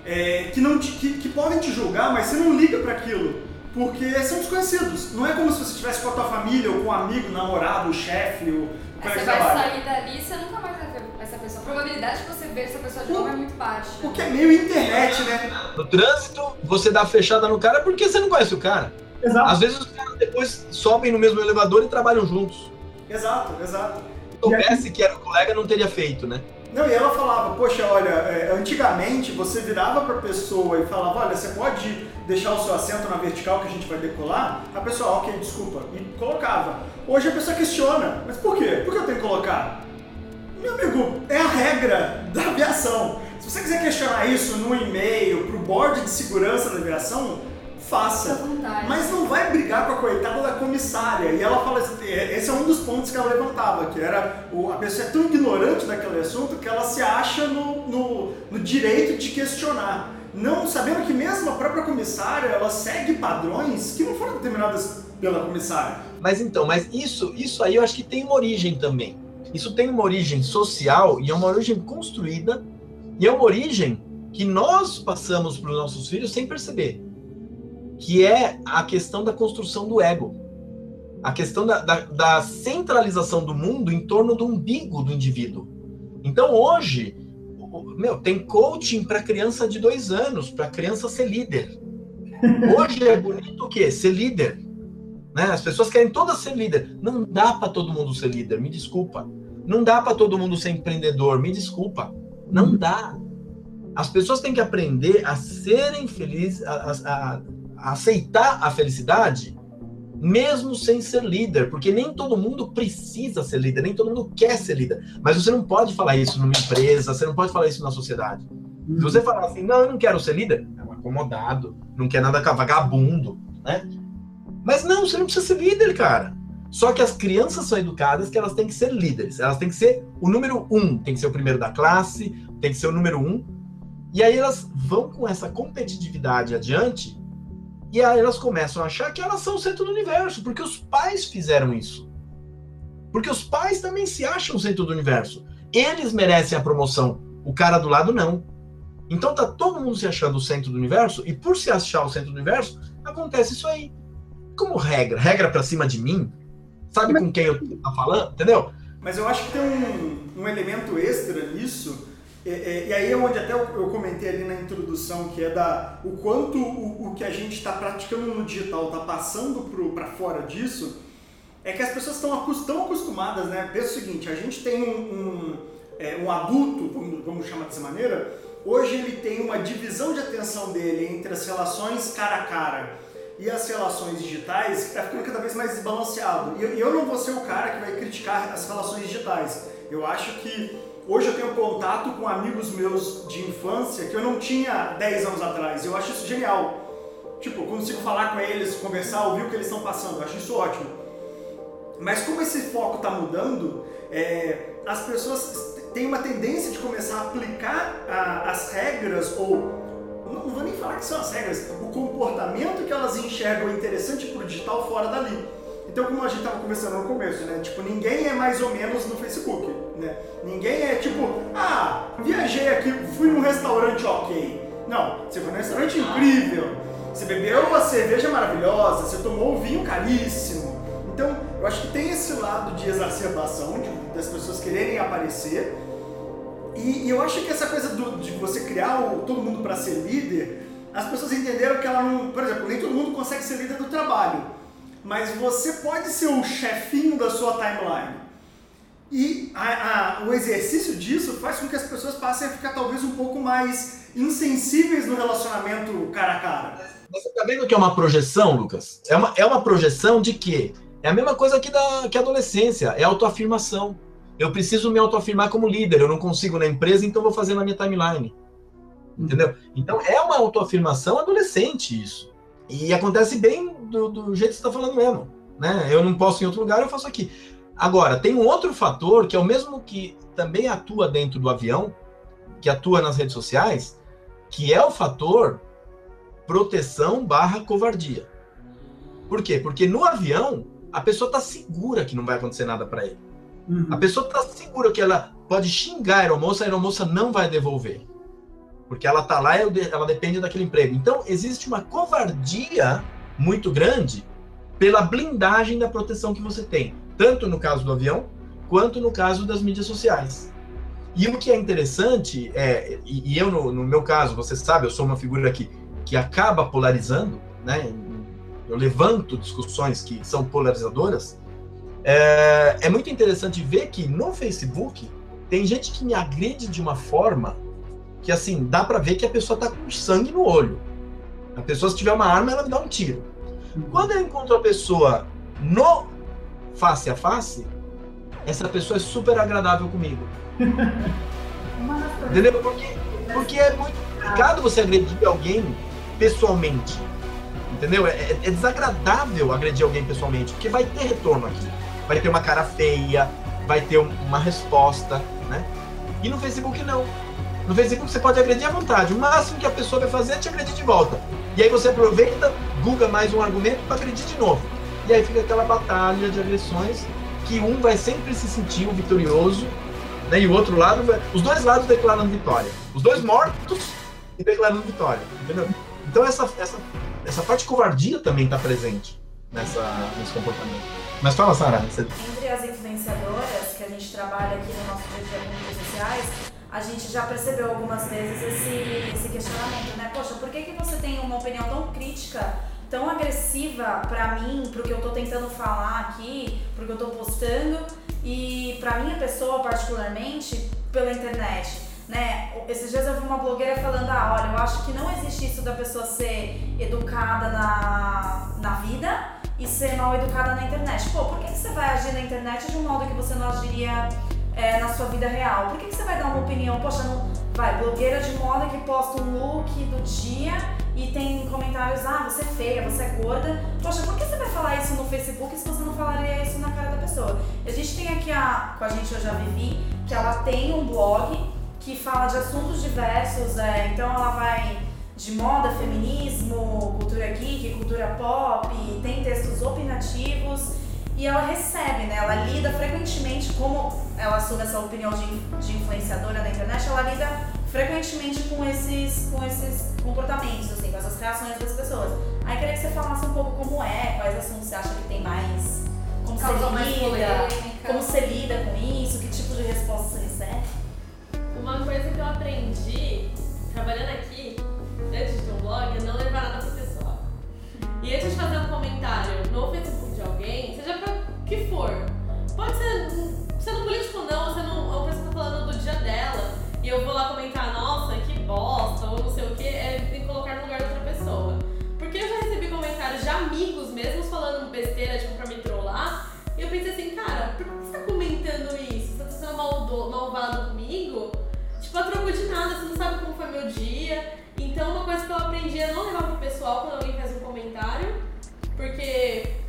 [SPEAKER 1] é, que, não te, que, que podem te julgar, mas você não liga para aquilo, porque são desconhecidos. Não é como se você estivesse com a tua família, ou com um amigo, namorado, chefe, ou
[SPEAKER 4] você vai sair dali e você nunca mais vai ver essa pessoa. A probabilidade de você ver essa pessoa de novo é muito baixa.
[SPEAKER 1] Porque é meio internet, né?
[SPEAKER 3] No trânsito, você dá fechada no cara porque você não conhece o cara.
[SPEAKER 1] Exato.
[SPEAKER 3] Às vezes os caras depois sobem no mesmo elevador e trabalham juntos.
[SPEAKER 1] Exato, exato.
[SPEAKER 3] Se soubesse que era o colega, não teria feito, né?
[SPEAKER 1] Não, e ela falava, poxa, olha, é, antigamente você virava para a pessoa e falava, olha, você pode deixar o seu assento na vertical que a gente vai decolar? A pessoa, ok, desculpa, e colocava. Hoje a pessoa questiona, mas por quê? Por que eu tenho que colocar? Meu amigo, é a regra da aviação. Se você quiser questionar isso no e-mail, para o board de segurança da aviação, faça. Mas não vai brigar com a coitada da comissária. E ela fala, é, esse é um dos pontos que ela levantava, que era a pessoa é tão ignorante daquele assunto que ela se acha no, no, no direito de questionar. Não sabendo que mesmo a própria comissária, ela segue padrões que não foram determinadas pela comissária.
[SPEAKER 3] Mas então, mas isso, isso aí eu acho que tem uma origem também. Isso tem uma origem social e é uma origem construída e é uma origem que nós passamos para os nossos filhos sem perceber que é a questão da construção do ego. A questão da, da, da centralização do mundo em torno do umbigo do indivíduo. Então, hoje, meu, tem coaching para criança de dois anos, para criança ser líder. Hoje é bonito o quê? Ser líder. Né? As pessoas querem todas ser líder. Não dá para todo mundo ser líder, me desculpa. Não dá para todo mundo ser empreendedor, me desculpa. Não dá. As pessoas têm que aprender a serem felizes, a, a, aceitar a felicidade, mesmo sem ser líder, porque nem todo mundo precisa ser líder, nem todo mundo quer ser líder. Mas você não pode falar isso numa empresa, você não pode falar isso na sociedade. Se você falar assim, não, eu não quero ser líder, é um acomodado, não quer nada com vagabundo, né? Mas não, você não precisa ser líder, cara. Só que as crianças são educadas que elas têm que ser líderes, elas têm que ser o número um, tem que ser o primeiro da classe, tem que ser o número um. E aí elas vão com essa competitividade adiante e aí elas começam a achar que elas são o centro do universo, porque os pais fizeram isso. Porque os pais também se acham o centro do universo. Eles merecem a promoção, o cara do lado não. Então tá todo mundo se achando o centro do universo, e por se achar o centro do universo, acontece isso aí. Como regra, regra para cima de mim, sabe com quem eu tô falando, entendeu?
[SPEAKER 1] Mas eu acho que tem um, um elemento extra nisso, e, e, aí é onde até eu, eu, comentei ali na introdução, que é da o quanto o, o que a gente está praticando no digital está passando para fora disso, é que as pessoas estão tão acostumadas, né? Pensa o seguinte, a gente tem um, um, é, um adulto, vamos, vamos chamar dessa maneira, hoje ele tem uma divisão de atenção dele entre as relações cara a cara e as relações digitais que está ficando cada vez mais desbalanceado. E eu não vou ser o cara que vai criticar as relações digitais. Eu acho que hoje eu tenho contato com amigos meus de infância que eu não tinha 10 anos atrás. Eu acho isso genial. Tipo, eu consigo falar com eles, conversar, ouvir o que eles estão passando. Eu acho isso ótimo. Mas como esse foco está mudando, é, as pessoas têm uma tendência de começar a aplicar a, as regras ou não, não vou nem falar que são as regras, o comportamento que elas enxergam interessante para o digital fora dali. Então, como a gente estava conversando no começo, né? Tipo, ninguém é mais ou menos no Facebook, né? Ninguém é tipo, ah, viajei aqui, fui num restaurante ok. Não, você foi num restaurante incrível, você bebeu uma cerveja maravilhosa, você tomou um vinho caríssimo. Então, eu acho que tem esse lado de exacerbação, de, das pessoas quererem aparecer, e, e eu acho que essa coisa do, de você criar o, todo mundo para ser líder, as pessoas entenderam que ela não. Por exemplo, nem todo mundo consegue ser líder do trabalho, mas você pode ser o chefinho da sua timeline. E a, a, o exercício disso faz com que as pessoas passem a ficar talvez um pouco mais insensíveis no relacionamento cara a cara.
[SPEAKER 3] Você tá vendo que é uma projeção, Lucas? É uma, é uma projeção de quê? É a mesma coisa que da que adolescência, é autoafirmação. Eu preciso me autoafirmar como líder, eu não consigo na empresa, então vou fazer na minha timeline. Entendeu? Então é uma autoafirmação adolescente isso. E acontece bem do, do jeito que você está falando mesmo. Né? Eu não posso em outro lugar, eu faço aqui. Agora, tem um outro fator que é o mesmo que também atua dentro do avião, que atua nas redes sociais, que é o fator proteção barra covardia. Por quê? Porque no avião, a pessoa está segura que não vai acontecer nada para ele. Uhum. A pessoa está segura que ela pode xingar a aeromoça, a aeromoça não vai devolver. Porque ela está lá e ela depende daquele emprego. Então, existe uma covardia muito grande pela blindagem da proteção que você tem, tanto no caso do avião, quanto no caso das mídias sociais. E o que é interessante, é, e, eu, no, no, meu caso, você sabe, eu sou uma figura que, que acaba polarizando, né? eu levanto discussões que são polarizadoras, é, é muito interessante ver que no Facebook tem gente que me agride de uma forma que, assim, dá para ver que a pessoa tá com sangue no olho. A pessoa, se tiver uma arma, ela me dá um tiro. Quando eu encontro a pessoa no face a face, essa pessoa é super agradável comigo. Entendeu? Porque, porque é muito complicado você agredir alguém pessoalmente. Entendeu? É, é desagradável agredir alguém pessoalmente, porque vai ter retorno aqui vai ter uma cara feia, vai ter uma resposta, né? E no Facebook não. No Facebook você pode agredir à vontade. O máximo que a pessoa vai fazer é te agredir de volta. E aí você aproveita, googa mais um argumento para agredir de novo. E aí fica aquela batalha de agressões que um vai sempre se sentir o vitorioso, né? E o outro lado, vai... os dois lados declarando vitória. Os dois mortos e declarando vitória, entendeu? Então essa essa essa parte de covardia também está presente nessa nesse comportamento. Mas fala, Sara. Você...
[SPEAKER 6] Entre as influenciadoras que a gente trabalha aqui no nosso dia a dia com redes sociais, a gente já percebeu algumas vezes esse, esse questionamento, né? Poxa, por que, que você tem uma opinião tão crítica, tão agressiva pra mim, pro que eu tô tentando falar aqui, pro que eu tô postando, e pra minha pessoa particularmente, pela internet? Né? Esses dias eu vi uma blogueira falando, ah, olha, eu acho que não existe isso da pessoa ser educada na, na vida e ser mal educada na internet. Pô, por que, que você vai agir na internet de um modo que você não agiria é, na sua vida real? Por que, que você vai dar uma opinião? Poxa, não, vai, blogueira de moda que posta um look do dia e tem comentários, ah, você é feia, você é gorda. Poxa, por que você vai falar isso no Facebook se você não falaria isso na cara da pessoa? A gente tem aqui a, com a gente hoje a Vivi, que ela tem um blog que fala de assuntos diversos, é, então ela vai de moda, feminismo, cultura geek, cultura pop, tem textos opinativos e ela recebe, né? Ela lida frequentemente, como ela assume essa opinião de, de influenciadora na internet, ela lida frequentemente com esses, com esses comportamentos, assim, com essas reações das pessoas. Aí queria que você falasse um pouco como é, quais assuntos você acha que tem mais. Como
[SPEAKER 2] Causou
[SPEAKER 6] você lida, como você lida com isso, que tipo de resposta você recebe.
[SPEAKER 2] Uma coisa que eu aprendi trabalhando aqui antes de um blog é não levar nada pro pessoal. E antes de fazer um comentário no Facebook que for. Pode ser, sendo político ou não, sendo uma pessoa tá falando do dia dela, e eu vou lá comentar, nossa, que bosta, ou não sei o que, é me colocar no lugar de outra pessoa. Porque eu já recebi comentários de amigos mesmos falando besteira, tipo, pra me trollar, e eu pensei assim, cara, por que você tá comentando isso? Você tá sendo maldo, malvado comigo? Tipo, a troco de nada, você não sabe como foi meu dia. Então, uma coisa que eu aprendi é não levar pro pessoal quando alguém faz um comentário, porque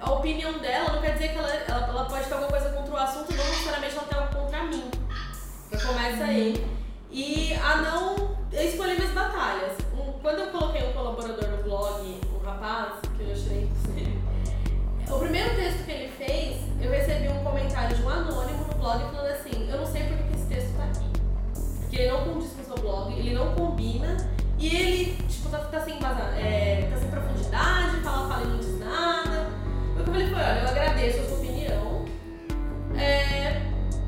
[SPEAKER 2] a opinião dela não quer dizer que ela, ela, ela pode ter alguma coisa contra o assunto, não necessariamente ela tem algo contra mim. Já começa aí. E a não escolher minhas batalhas. Um, quando eu coloquei um colaborador no blog, um rapaz, que eu inclusive, o primeiro texto que ele fez, eu recebi um comentário de um anônimo no blog falando assim, eu não sei por que esse texto tá aqui. Porque ele não condiz com o seu blog, ele não combina, e ele, tipo, tá, tá sem é, tá sem profundidade, fala, fala e não diz nada. O que eu falei foi, olha, eu agradeço a sua opinião. É,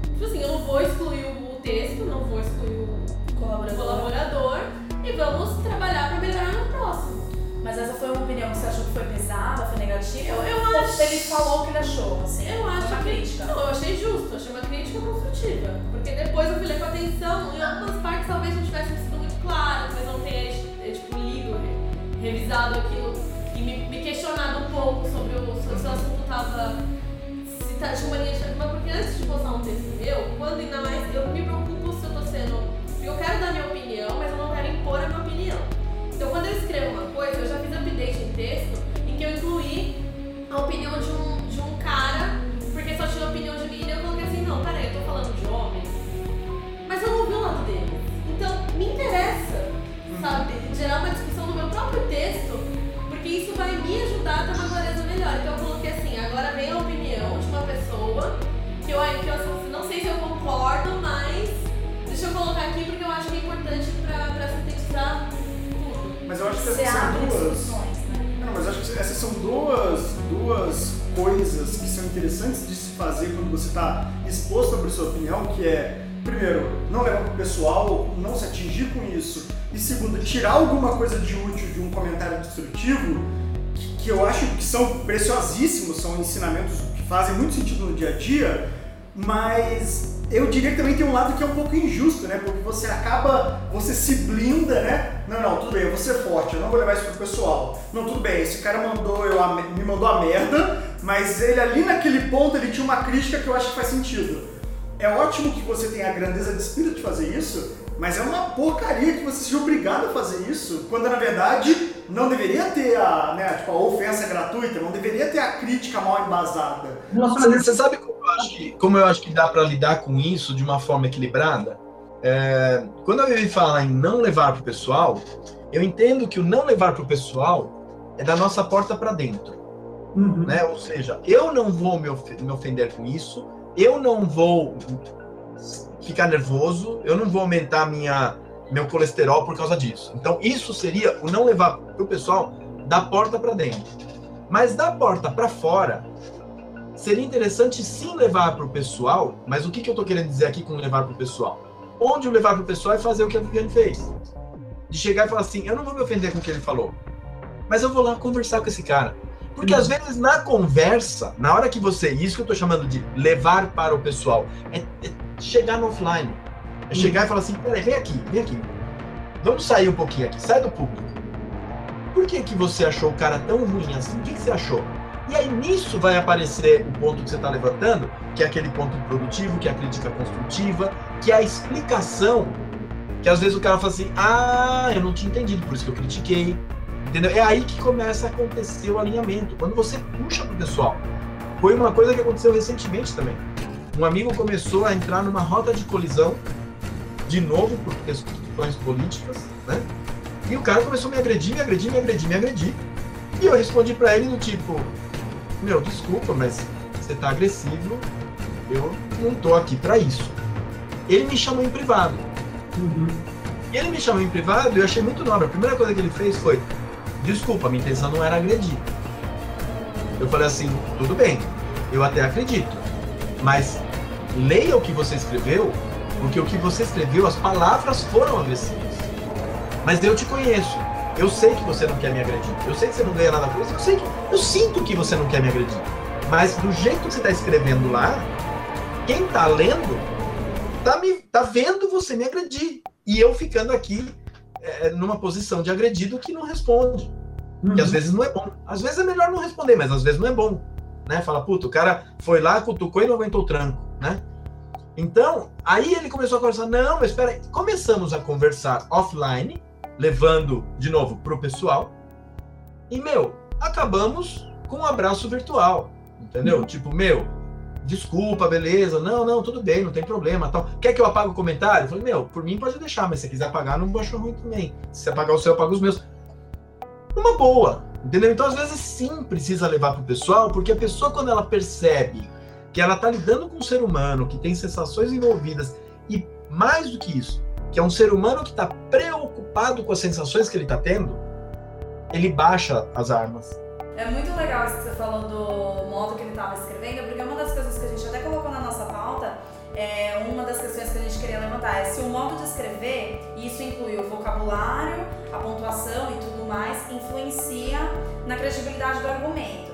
[SPEAKER 2] tipo assim, eu não vou excluir o texto, não vou excluir o
[SPEAKER 6] Colaborador.
[SPEAKER 2] colaborador e vamos trabalhar pra melhorar no próximo.
[SPEAKER 6] Mas essa foi uma opinião que você achou que foi pesada, foi negativa?
[SPEAKER 2] Eu- eu
[SPEAKER 6] Ou
[SPEAKER 2] acho-
[SPEAKER 6] Ele falou o que ele achou, assim.
[SPEAKER 2] Eu acho
[SPEAKER 6] uma
[SPEAKER 2] que.
[SPEAKER 6] crítica.
[SPEAKER 2] Não, eu achei justo, achei uma crítica construtiva. Porque depois eu fui ler com atenção, em algumas partes talvez não tivessem sido muito claras, mas não tenha eh, tipo, lido, re- revisado aquilo questionado um pouco sobre o, se o assunto tava. Se tá, uma linha de. Mas porque antes de postar um texto meu, quando ainda mais eu me preocupo se eu tô sendo. Eu quero dar minha opinião, mas eu não quero impor a minha opinião. Então quando eu escrevo uma coisa, eu já fiz update em texto em que eu incluí a opinião de um, de um cara, porque só tinha opinião de mim, e eu coloquei assim, não, peraí, eu tô falando de homem, mas eu não ouvi o lado dele. Então, me interessa,
[SPEAKER 6] Você
[SPEAKER 1] essas são
[SPEAKER 6] abre
[SPEAKER 1] duas.
[SPEAKER 6] discussões, né?
[SPEAKER 1] Não, mas acho que essas são duas, duas coisas que são interessantes de se fazer quando você está exposto a abrir sua opinião, que é, primeiro, não levar pro pessoal, não se atingir com isso, e segundo, tirar alguma coisa de útil de um comentário destrutivo, que, que eu acho que são preciosíssimos, são ensinamentos que fazem muito sentido no dia a dia, mas eu diria que também tem um lado que é um pouco injusto, né? Porque você acaba, você se blinda, né? Não, não, tudo bem, eu vou ser forte, eu não vou levar isso pro pessoal. Não, tudo bem, esse cara mandou eu a, me mandou a merda, mas ele ali naquele ponto ele tinha uma crítica que eu acho que faz sentido. É ótimo que você tenha a grandeza de espírito de fazer isso, mas é uma porcaria que você seja obrigado a fazer isso, quando na verdade não deveria ter a, né, tipo, a ofensa gratuita, não deveria ter a crítica mal embasada.
[SPEAKER 3] Você, você sabe como eu acho que, como eu acho que dá para lidar com isso de uma forma equilibrada? É, quando a Vivi fala em não levar pro pessoal, eu entendo que o não levar pro pessoal é da nossa porta para dentro, né? Ou seja, eu não vou me, of- me ofender com isso, eu não vou ficar nervoso, eu não vou aumentar minha meu colesterol por causa disso. Então isso seria o não levar pro pessoal da porta para dentro. Mas da porta para fora, seria interessante sim levar para o pessoal, mas o que, que eu estou querendo dizer aqui com levar para o pessoal? Onde o levar para o pessoal é fazer o que a Viviane fez. De chegar e falar assim, eu não vou me ofender com o que ele falou, mas eu vou lá conversar com esse cara. Porque às vezes na conversa, na hora que você, isso que eu estou chamando de levar para o pessoal, é, é chegar no offline. É chegar e falar assim, peraí, vem aqui, vem aqui. Vamos sair um pouquinho aqui, sai do público. Por que, que você achou o cara tão ruim assim? O que, que você achou? E aí nisso vai aparecer o ponto que você está levantando, que é aquele ponto produtivo, que é a crítica construtiva, que é a explicação, que às vezes o cara fala assim, ah, eu não tinha entendido, por isso que eu critiquei. Entendeu? É aí que começa a acontecer o alinhamento, quando você puxa pro pessoal. Foi uma coisa que aconteceu recentemente também. Um amigo começou a entrar numa rota de colisão, de novo por questões políticas, né? E o cara começou a me agredir, me agredir, me agredir, me agredir. E eu respondi pra ele do tipo, meu, desculpa, mas você tá agressivo, eu não tô aqui pra isso. Ele me chamou em privado. E ele me chamou em privado e eu achei muito nobre. A primeira coisa que ele fez foi, desculpa, minha intenção não era agredir. Eu falei assim, tudo bem, eu até acredito, mas leia o que você escreveu, porque o que você escreveu, as palavras foram agressivas. Mas eu te conheço. Eu sei que você não quer me agredir. Eu sei que você não ganha nada com isso. Eu sei que eu sinto que você não quer me agredir. Mas do jeito que você está escrevendo lá, quem está lendo tá, me, tá vendo você me agredir. E eu ficando aqui é, numa posição de agredido que não responde. Uhum. Que às vezes não é bom. Às vezes é melhor não responder, mas às vezes não é bom. Né? Fala, puta, o cara foi lá, cutucou e não aguentou o tranco, né? Então, aí ele começou a conversar, não, mas espera aí. Começamos a conversar offline, levando, de novo, pro pessoal. E, meu, acabamos com um abraço virtual, entendeu? Uhum. Tipo, meu, desculpa, beleza, não, não, tudo bem, não tem problema, tal. Quer que eu apague o comentário? Eu falei, meu, por mim pode deixar, mas se quiser apagar, não acho ruim também. Se apagar o seu, eu apago os meus. Uma boa, entendeu? Então, às vezes, sim, precisa levar pro pessoal, porque a pessoa, quando ela percebe que ela tá lidando com um ser humano, que tem sensações envolvidas, e mais do que isso, que é um ser humano que está preocupado com as sensações que ele está tendo, ele baixa as armas.
[SPEAKER 6] É muito legal isso que você falou do modo que ele estava escrevendo, porque uma das coisas que a gente até colocou na nossa pauta, é, uma das questões que a gente queria levantar é se o modo de escrever, e isso inclui o vocabulário, a pontuação e tudo mais, influencia na credibilidade do argumento.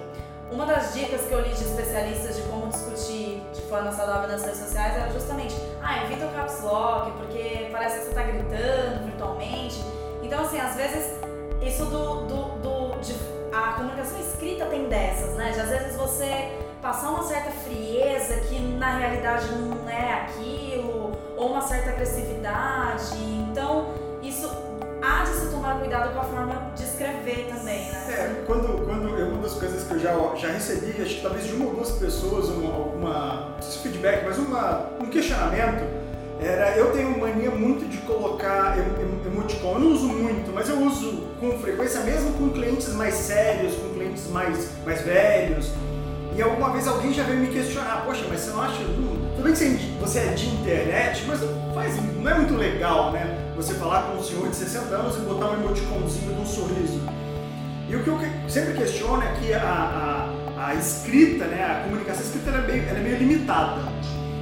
[SPEAKER 6] Uma das dicas que eu li de especialistas de como discutir de forma saudável nas redes sociais era justamente, ah, evita o caps lock, porque parece que você está gritando virtualmente. Então, assim, às vezes, isso do, do, do de a comunicação escrita tem dessas, né? De às vezes você passar uma certa frieza que na realidade não é aquilo, ou uma certa agressividade. Então, isso há de se tomar cuidado com a forma de escrever também, né?
[SPEAKER 1] É, quando, quando uma das coisas que eu já, já recebi, acho que talvez de uma ou duas pessoas, uma, alguma, não sei se feedback, mas uma, um questionamento era eu tenho mania muito de colocar emoticon. Eu não uso muito, mas eu uso com frequência, mesmo com clientes mais sérios, com clientes mais, mais velhos. E alguma vez alguém já veio me questionar, poxa, mas você não acha. tudo bem que você é de internet, mas não, faz, não é muito legal, né? Você falar com um senhor de 60 anos e botar um emoticonzinho de um sorriso. E o que eu sempre questiono é que a, a, a escrita, né, a comunicação escrita é, meio, é meio limitada.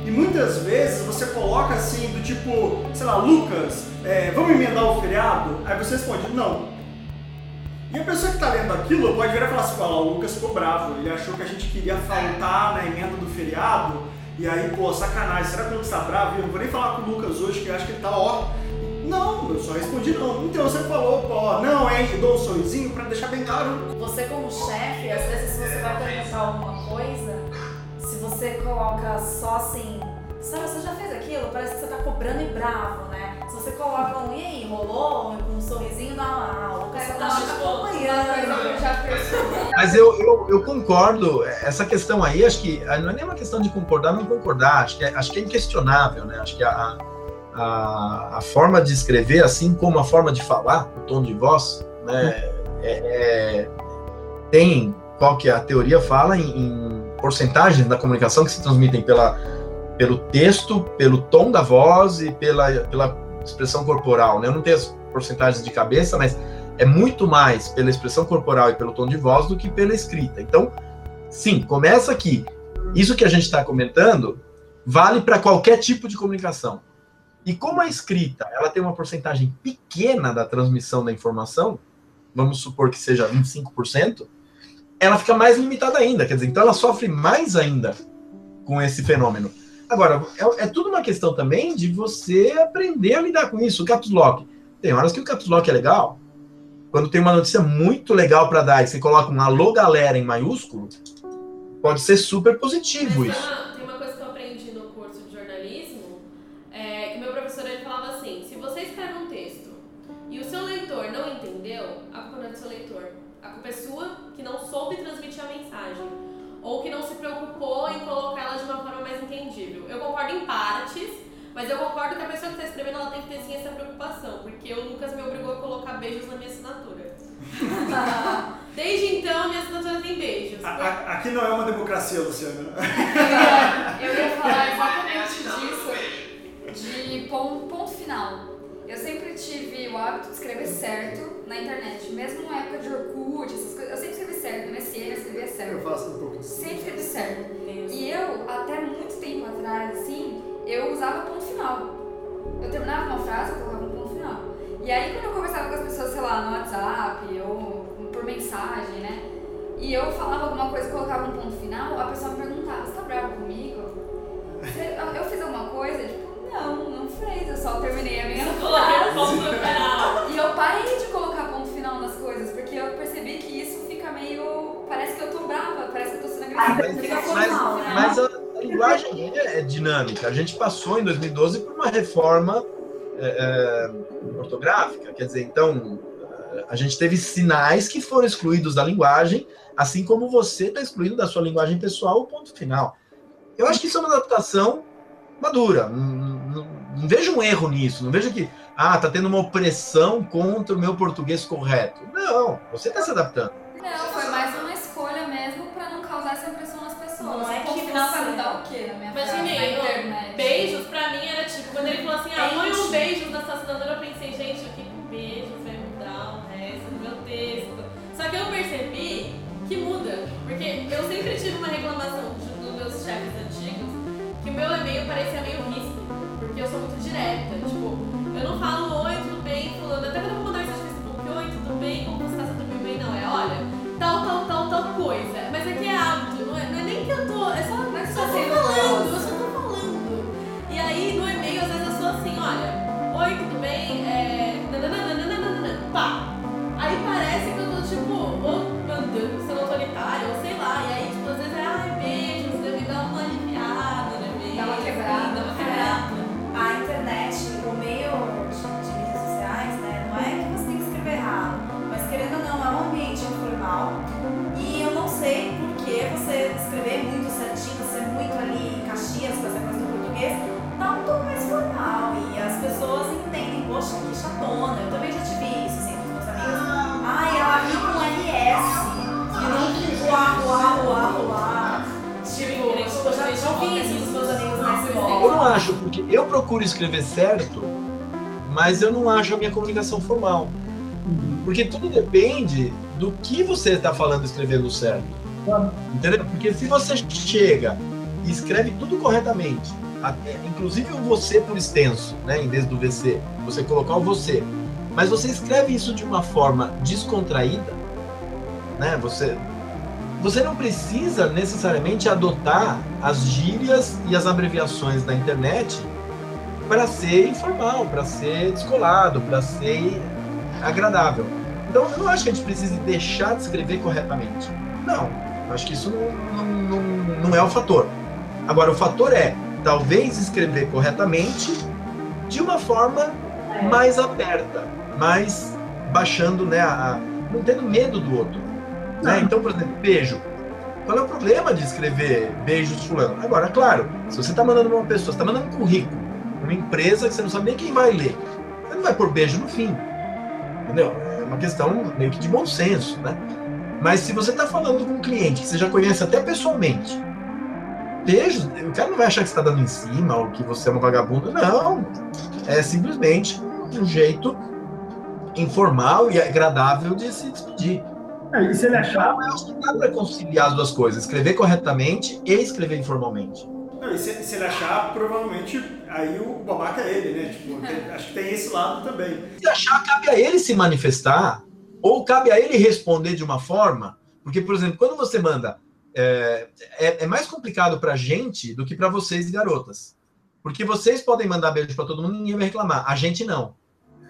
[SPEAKER 1] E muitas vezes você coloca assim, do tipo, sei lá, Lucas, é, vamos emendar o feriado? Aí você responde, não. E a pessoa que está lendo aquilo pode virar e falar assim, olha, o Lucas ficou bravo, ele achou que a gente queria faltar na emenda do feriado, e aí, pô, sacanagem, será que o Lucas está bravo? Eu não vou nem falar com o Lucas hoje, que eu acho que ele está ó. Não, eu só respondi não. Então você falou, pô, não, hein, e dou um sorrisinho para deixar bem claro.
[SPEAKER 6] Você como chefe, às vezes se você vai perguntar alguma coisa, se você coloca só assim, sabe, você já fez aquilo, parece que você tá cobrando e bravo, né? Se você coloca um, e aí, rolou? Um sorrisinho, não, ah, o só tá acompanhando.
[SPEAKER 3] Mas eu, eu, eu, concordo, essa questão aí, acho que não é nem uma questão de concordar ou não concordar, acho que é, acho que é inquestionável, né? Acho que a, a, a forma de escrever, assim como a forma de falar, o tom de voz, né? É, é, tem, qual que é a teoria fala em, em porcentagens da comunicação que se transmitem pela, pelo texto, pelo tom da voz e pela, pela expressão corporal. Né? Eu não tenho as porcentagens de cabeça, mas é muito mais pela expressão corporal e pelo tom de voz do que pela escrita. Então, sim, começa aqui. Isso que a gente está comentando vale para qualquer tipo de comunicação. E como a escrita ela tem uma porcentagem pequena da transmissão da informação, vamos supor que seja 25%, ela fica mais limitada ainda. Quer dizer, então ela sofre mais ainda com esse fenômeno. Agora, é, é, tudo uma questão também de você aprender a lidar com isso. O caps lock. Tem horas que o caps lock é legal. Quando tem uma notícia muito legal para dar e você coloca um alô galera em maiúsculo, pode ser super positivo isso.
[SPEAKER 2] Tem beijos. A,
[SPEAKER 1] a, aqui não é uma democracia, Luciana.
[SPEAKER 4] Eu ia falar exatamente disso, de ponto, ponto final. Eu sempre tive o hábito de escrever certo na internet, mesmo na época de Orkut, essas coisas. Eu sempre escrevi certo, no MSN eu escrevia certo.
[SPEAKER 1] Eu faço um pouco
[SPEAKER 4] Sempre escrevi certo. E eu, até muito tempo atrás, assim, eu usava ponto final. Eu terminava uma frase, eu colocava um ponto final. E aí, quando eu conversava com as pessoas, sei lá, no WhatsApp ou por mensagem, né? E eu falava alguma coisa e colocava um ponto final, a pessoa me perguntava, você tá bravo comigo? Eu fiz alguma coisa? Tipo, não, não fez, eu só terminei a minha
[SPEAKER 2] final.
[SPEAKER 4] E eu parei de colocar ponto final nas coisas, porque eu percebi que isso fica meio. Parece que eu tô brava, parece que eu tô sendo agressiva.
[SPEAKER 3] Mas,
[SPEAKER 4] Fica
[SPEAKER 3] mas-
[SPEAKER 4] né?
[SPEAKER 3] mas a linguagem é dinâmica. A gente passou em 2012 por uma reforma é, é, ortográfica. Quer dizer, então, a gente teve sinais que foram excluídos da linguagem, assim como você está excluindo da sua linguagem pessoal o ponto final. Eu acho que isso é uma adaptação madura. Não, não- não vejo um erro nisso. Não vejo que, ah, tá tendo uma opressão contra o meu português correto. Não, você está se adaptando.
[SPEAKER 4] Não, foi mais uma escolha mesmo pra não causar essa impressão nas pessoas.
[SPEAKER 6] Não é que
[SPEAKER 4] final vai mudar o quê
[SPEAKER 2] eu sempre tive uma reclamação dos meus chefes antigos, que o meu e-mail parecia meio ríspido, porque eu sou muito direta, tipo, eu não falo oi, tudo bem, fulano, até quando eu vou mandar mensagem no Facebook, oi, tudo bem, como você
[SPEAKER 6] escrever
[SPEAKER 3] certo, mas eu não acho a minha comunicação formal. Porque tudo depende do que você está falando escrevendo certo. Entendeu? Porque se você chega e escreve tudo corretamente, até- inclusive o você por extenso, né, em vez do VC, você colocar o você, mas você escreve isso de uma forma descontraída, né? Você você não precisa necessariamente adotar as gírias e as abreviações da internet para ser informal, para ser descolado, para ser agradável. Então, eu não acho que a gente precise deixar de escrever corretamente. Não, acho que isso não, não, não, não é o fator. Agora, o fator é, talvez, escrever corretamente de uma forma mais aberta, mais baixando, né, a, não tendo medo do outro. né? Então, por exemplo, beijo. Qual é o problema de escrever beijos fulano? Agora, claro, se você está mandando uma pessoa, você está mandando um currículo, uma empresa que você não sabe nem quem vai ler, você não vai pôr beijo no fim. Entendeu? É uma questão meio que de bom senso, né? Mas se você está falando com um cliente que você já conhece até pessoalmente, beijo, o cara não vai achar que você está dando em cima ou que você é uma vagabunda. Não. É simplesmente um jeito informal e agradável de se despedir.
[SPEAKER 1] É, e se ele achar.
[SPEAKER 3] Então, eu acho que dá para conciliar as duas coisas, escrever corretamente e escrever informalmente.
[SPEAKER 1] Não, e se, se ele achar, provavelmente aí o babaca é ele, né? Tipo, tem- acho que tem esse lado também.
[SPEAKER 3] Se achar, cabe a ele se manifestar, ou cabe a ele responder de uma forma, porque, por exemplo, quando você manda, é, é, é mais complicado pra gente do que pra vocês, garotas. Porque vocês podem mandar beijo pra todo mundo e ninguém vai reclamar. A gente não.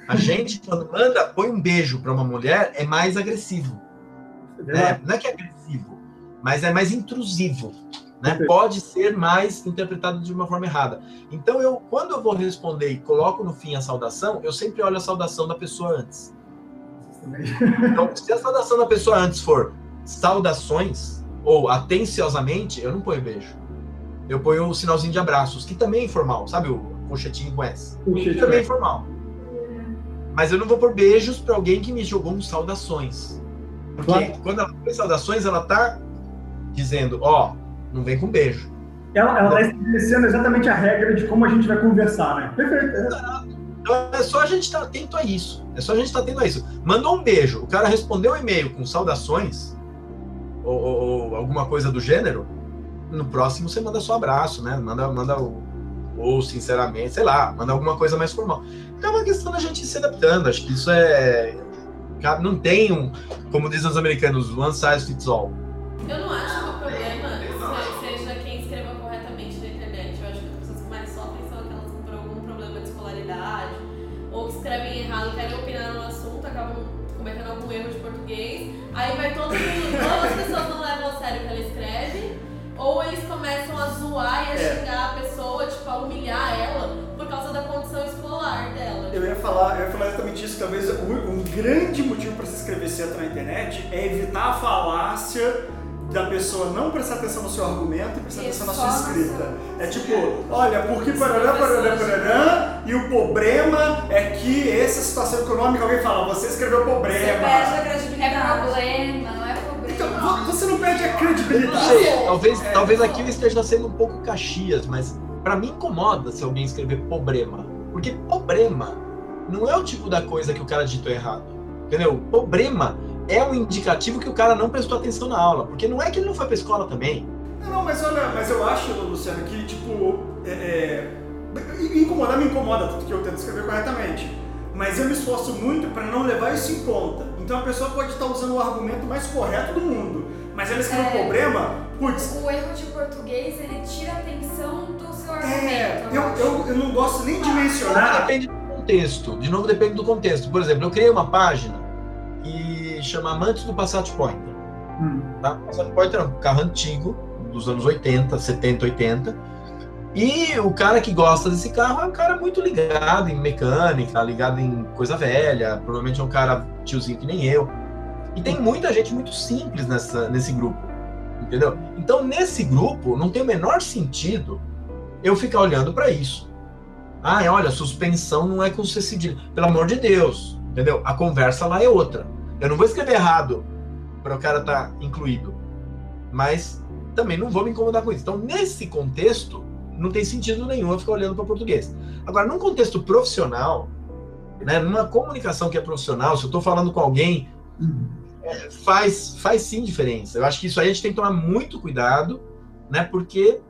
[SPEAKER 3] A gente, quando manda, põe um beijo pra uma mulher, é mais agressivo. né? Não é que é agressivo, mas é mais intrusivo. Né? Pode ser mais interpretado de uma forma errada. Então, eu, quando eu vou responder e coloco no fim a saudação, eu sempre olho a saudação da pessoa antes. Então, se a saudação da pessoa antes for saudações ou atenciosamente, eu não ponho beijo. Eu ponho o sinalzinho de abraços, que também é informal, sabe o colchetinho com S? Que também é informal. Mas eu não vou pôr beijos para alguém que me jogou um saudações. Porque
[SPEAKER 1] Claro.
[SPEAKER 3] quando ela põe saudações, ela tá dizendo, ó, não vem com beijo.
[SPEAKER 1] Ela, ela está estabelecendo exatamente a regra de como a gente vai conversar, né? Perfeito. é.
[SPEAKER 3] Então é só a gente estar atento a isso. É só a gente estar atento a isso. Mandou um beijo, o cara respondeu o e-mail com saudações, ou, ou- ou alguma coisa do gênero, no próximo você manda só abraço, né? Manda, manda o. Ou sinceramente, sei lá, manda alguma coisa mais formal. Então é uma questão da gente se adaptando. Acho que isso é. não tem um, como dizem os americanos, one size fits all.
[SPEAKER 2] Eu não acho zoar e a
[SPEAKER 1] É.
[SPEAKER 2] xingar a pessoa, tipo, a humilhar ela por causa da condição escolar dela.
[SPEAKER 1] Eu ia falar, eu ia falar exatamente isso. Talvez o- um grande motivo para se inscrever certo na internet é evitar a falácia da pessoa não prestar atenção no seu argumento e prestar
[SPEAKER 4] E
[SPEAKER 1] atenção na sua escrita. É tipo, olha, porque parará, parará, parará, e o problema é que essa situação econômica, alguém fala, você escreveu
[SPEAKER 6] Você
[SPEAKER 1] problema.
[SPEAKER 6] perde a
[SPEAKER 4] É
[SPEAKER 6] credibilidade.
[SPEAKER 4] problema, não é problema.
[SPEAKER 1] Vo- você não perde a credibilidade.
[SPEAKER 3] sei, talvez,
[SPEAKER 1] É.
[SPEAKER 3] talvez aquilo esteja sendo um pouco caxias, mas pra mim incomoda se alguém escrever problema. Porque problema não é o tipo da coisa que o cara digitou errado. Entendeu? Problema é um indicativo que o cara não prestou atenção na aula. Porque não é que ele não foi pra escola também.
[SPEAKER 1] Não, não, mas olha, mas eu acho, Luciano, que tipo, é, é, incomodar me incomoda, tanto que eu tento escrever corretamente. Mas eu me esforço muito para não levar isso em conta. Então a pessoa pode estar usando o argumento mais correto do mundo, mas ela escreveu
[SPEAKER 4] É.
[SPEAKER 1] problema, putz,
[SPEAKER 4] O erro de português, ele tira a atenção do seu
[SPEAKER 1] é,
[SPEAKER 4] argumento.
[SPEAKER 1] eu,
[SPEAKER 4] acho.
[SPEAKER 1] eu, eu não gosto nem de
[SPEAKER 3] novo
[SPEAKER 1] mencionar.
[SPEAKER 3] depende do contexto. De novo depende do contexto. Por exemplo, eu criei uma página que chama Amantes do Passat Pointer.
[SPEAKER 1] Hum.
[SPEAKER 3] Tá? Passat Pointer é um carro antigo, dos anos 80, 70, 80. E o cara que gosta desse carro é um cara muito ligado em mecânica, ligado em coisa velha. Provavelmente é um cara tiozinho que nem eu. E tem muita gente muito simples nessa, nesse grupo. Entendeu? Então, nesse grupo, não tem o menor sentido eu ficar olhando para isso. Ah, olha, suspensão não é com C. Pelo amor de Deus. Entendeu? A conversa lá é outra. Eu não vou escrever errado para o cara estar incluído. Mas também não vou me incomodar com isso. Então, nesse contexto, não tem sentido nenhum eu ficar olhando para português. Agora, num contexto profissional, né, numa comunicação que é profissional, se eu estou falando com alguém, é, faz, faz sim diferença. Eu acho que isso aí a gente tem que tomar muito cuidado, né, porque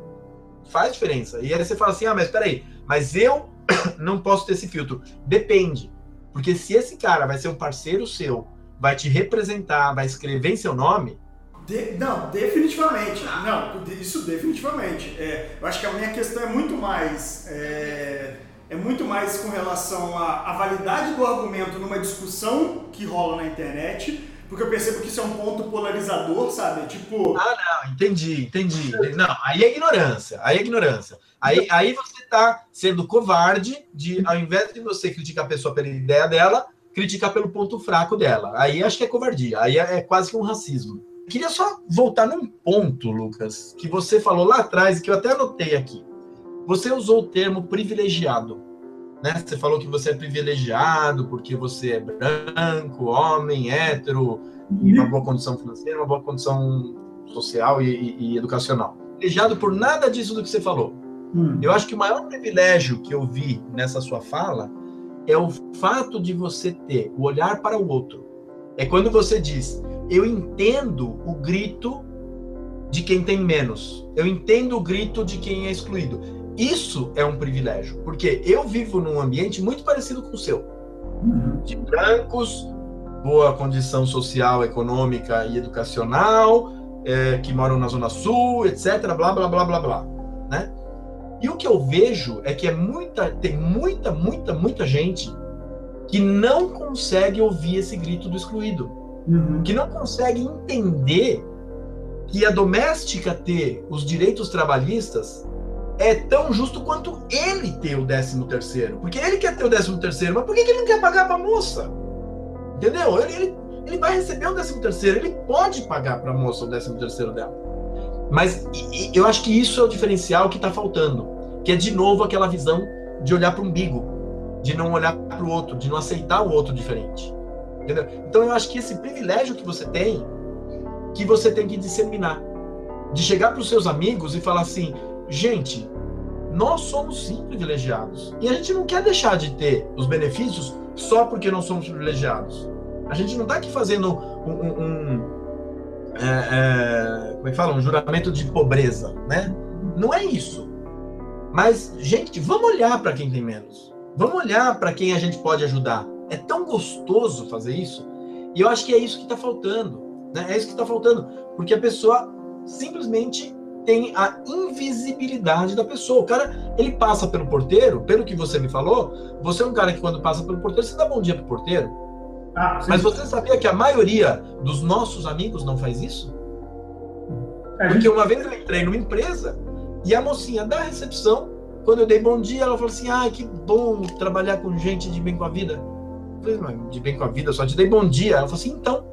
[SPEAKER 3] faz diferença. E aí você fala assim, ah, mas peraí, mas eu não posso ter esse filtro. Depende. Porque se esse cara vai ser um parceiro seu, vai te representar, vai escrever em seu nome,
[SPEAKER 1] De- não, definitivamente. Não, de- isso definitivamente. É, eu acho que a minha questão é muito mais. É, é muito mais com relação à, à validade do argumento numa discussão que rola na internet, porque eu percebo que isso é um ponto polarizador, sabe? Tipo.
[SPEAKER 3] Ah, entendi, entendi. Não, aí é ignorância. Aí é ignorância. Aí, aí você está sendo covarde de, ao invés de você criticar a pessoa pela ideia dela, criticar pelo ponto fraco dela. Aí acho que é covardia. Aí é, é quase que um racismo. Queria só voltar num ponto, Lucas, que você falou lá atrás que eu até anotei aqui. Você usou o termo privilegiado. Né? Você falou que você é privilegiado porque você é branco, homem, hétero, e uma boa condição financeira, uma boa condição social e, e- e educacional. Privilegiado por nada disso do que você falou. Eu acho que o maior privilégio que eu vi nessa sua fala é o fato de você ter o olhar para o outro. É quando você diz, eu entendo o grito de quem tem menos. Eu entendo o grito de quem é excluído. Isso é um privilégio, porque eu vivo num ambiente muito parecido com o seu. De brancos, boa condição social, econômica e educacional, é, que moram na Zona Sul, etc, blá, blá, blá, blá, blá, né? E o que eu vejo é que é muita, tem muita, muita, muita gente que não consegue ouvir esse grito do excluído, que não consegue entender que a doméstica ter os direitos trabalhistas é tão justo quanto ele ter o 13 terceiro, porque ele quer ter o 13 terceiro, mas por que ele não quer pagar para a moça? Entendeu? Ele, ele, ele vai receber o 13 terceiro, ele pode pagar para a moça o 13 terceiro dela. Mas e eu acho que isso é o diferencial que está faltando, que é de novo aquela visão de olhar para o umbigo, de não olhar para o outro, de não aceitar o outro diferente. Entendeu? Então eu acho que esse privilégio que você tem, que você tem que disseminar, de chegar para os seus amigos e falar assim, gente, nós somos sim privilegiados e a gente não quer deixar de ter os benefícios só porque nós somos privilegiados. A gente não está aqui fazendo um, um- um, é, é, como é que fala? Um juramento de pobreza, né? Não é isso. Mas, gente, vamos olhar para quem tem menos. Vamos olhar para quem a gente pode ajudar. É tão gostoso fazer isso. E eu acho que é isso que está faltando. Né? É isso que está faltando. Porque a pessoa simplesmente tem a invisibilidade da pessoa. O cara, ele passa pelo porteiro, pelo que você me falou, você é um cara que quando passa pelo porteiro, você dá bom dia pro porteiro. Ah, Mas você sabia que a maioria dos nossos amigos não faz isso? É, Porque uma vez eu entrei numa empresa e a mocinha da recepção, quando eu dei bom dia, ela falou assim: ah, que bom trabalhar com gente de bem com a vida. De bem com a vida, só te dei bom dia. Ela falou assim: então.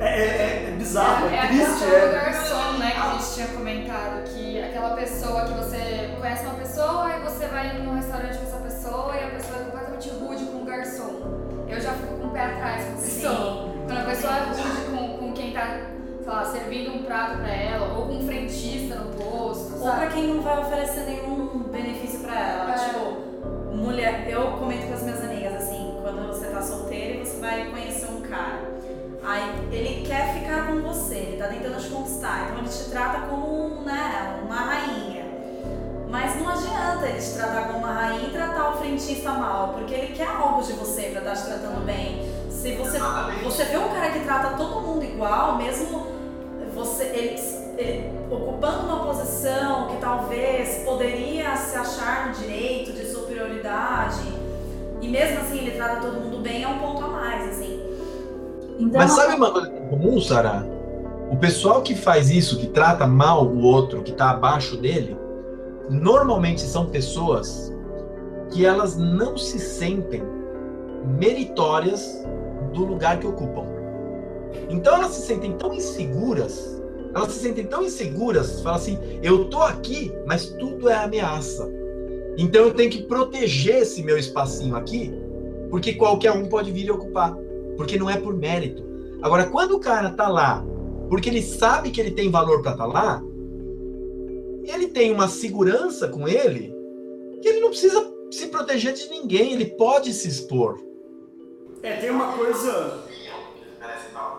[SPEAKER 1] É, é, é bizarro, é,
[SPEAKER 4] é
[SPEAKER 1] triste.
[SPEAKER 4] É do garçom, né, que a gente tinha comentado, que aquela pessoa que você conhece uma pessoa e você vai num restaurante com essa pessoa e a pessoa é completamente rude com o garçom. Eu já fico com o pé atrás com a pessoa. Quando a pessoa é rude com, com quem tá sei lá, servindo um prato pra ela, ou com um frentista no posto,
[SPEAKER 6] Ou pra quem não vai oferecer nenhum benefício pra ela. Mulher, eu comento com as minhas amigas assim, quando você tá solteira e você vai conhecer um cara. Aí ele quer ficar com você, ele tá tentando te conquistar, então ele te trata como né, uma rainha. Mas não adianta ele te tratar como uma rainha e tratar o frentista mal, porque ele quer algo de você pra estar te tratando bem. Se você, você vê um cara que trata todo mundo igual, mesmo você ele, ele ocupando uma posição que talvez poderia se achar no direito de superioridade, e mesmo assim ele trata todo mundo bem, é um ponto a mais, assim.
[SPEAKER 3] Então, Mas sabe uma coisa comum, Sara? O pessoal que faz isso, que trata mal o outro, que está abaixo dele, normalmente são pessoas que elas não se sentem meritórias do lugar que ocupam. Então elas se sentem tão inseguras, elas se sentem tão inseguras, falam assim: eu tô aqui, mas tudo é ameaça. Então eu tenho que proteger esse meu espacinho aqui, porque qualquer um pode vir e ocupar porque não é por mérito. Agora, quando o cara tá lá, porque ele sabe que ele tem valor para estar tá lá, ele tem uma segurança com ele que ele não precisa se proteger de ninguém, ele pode se expor.
[SPEAKER 1] É, tem uma coisa.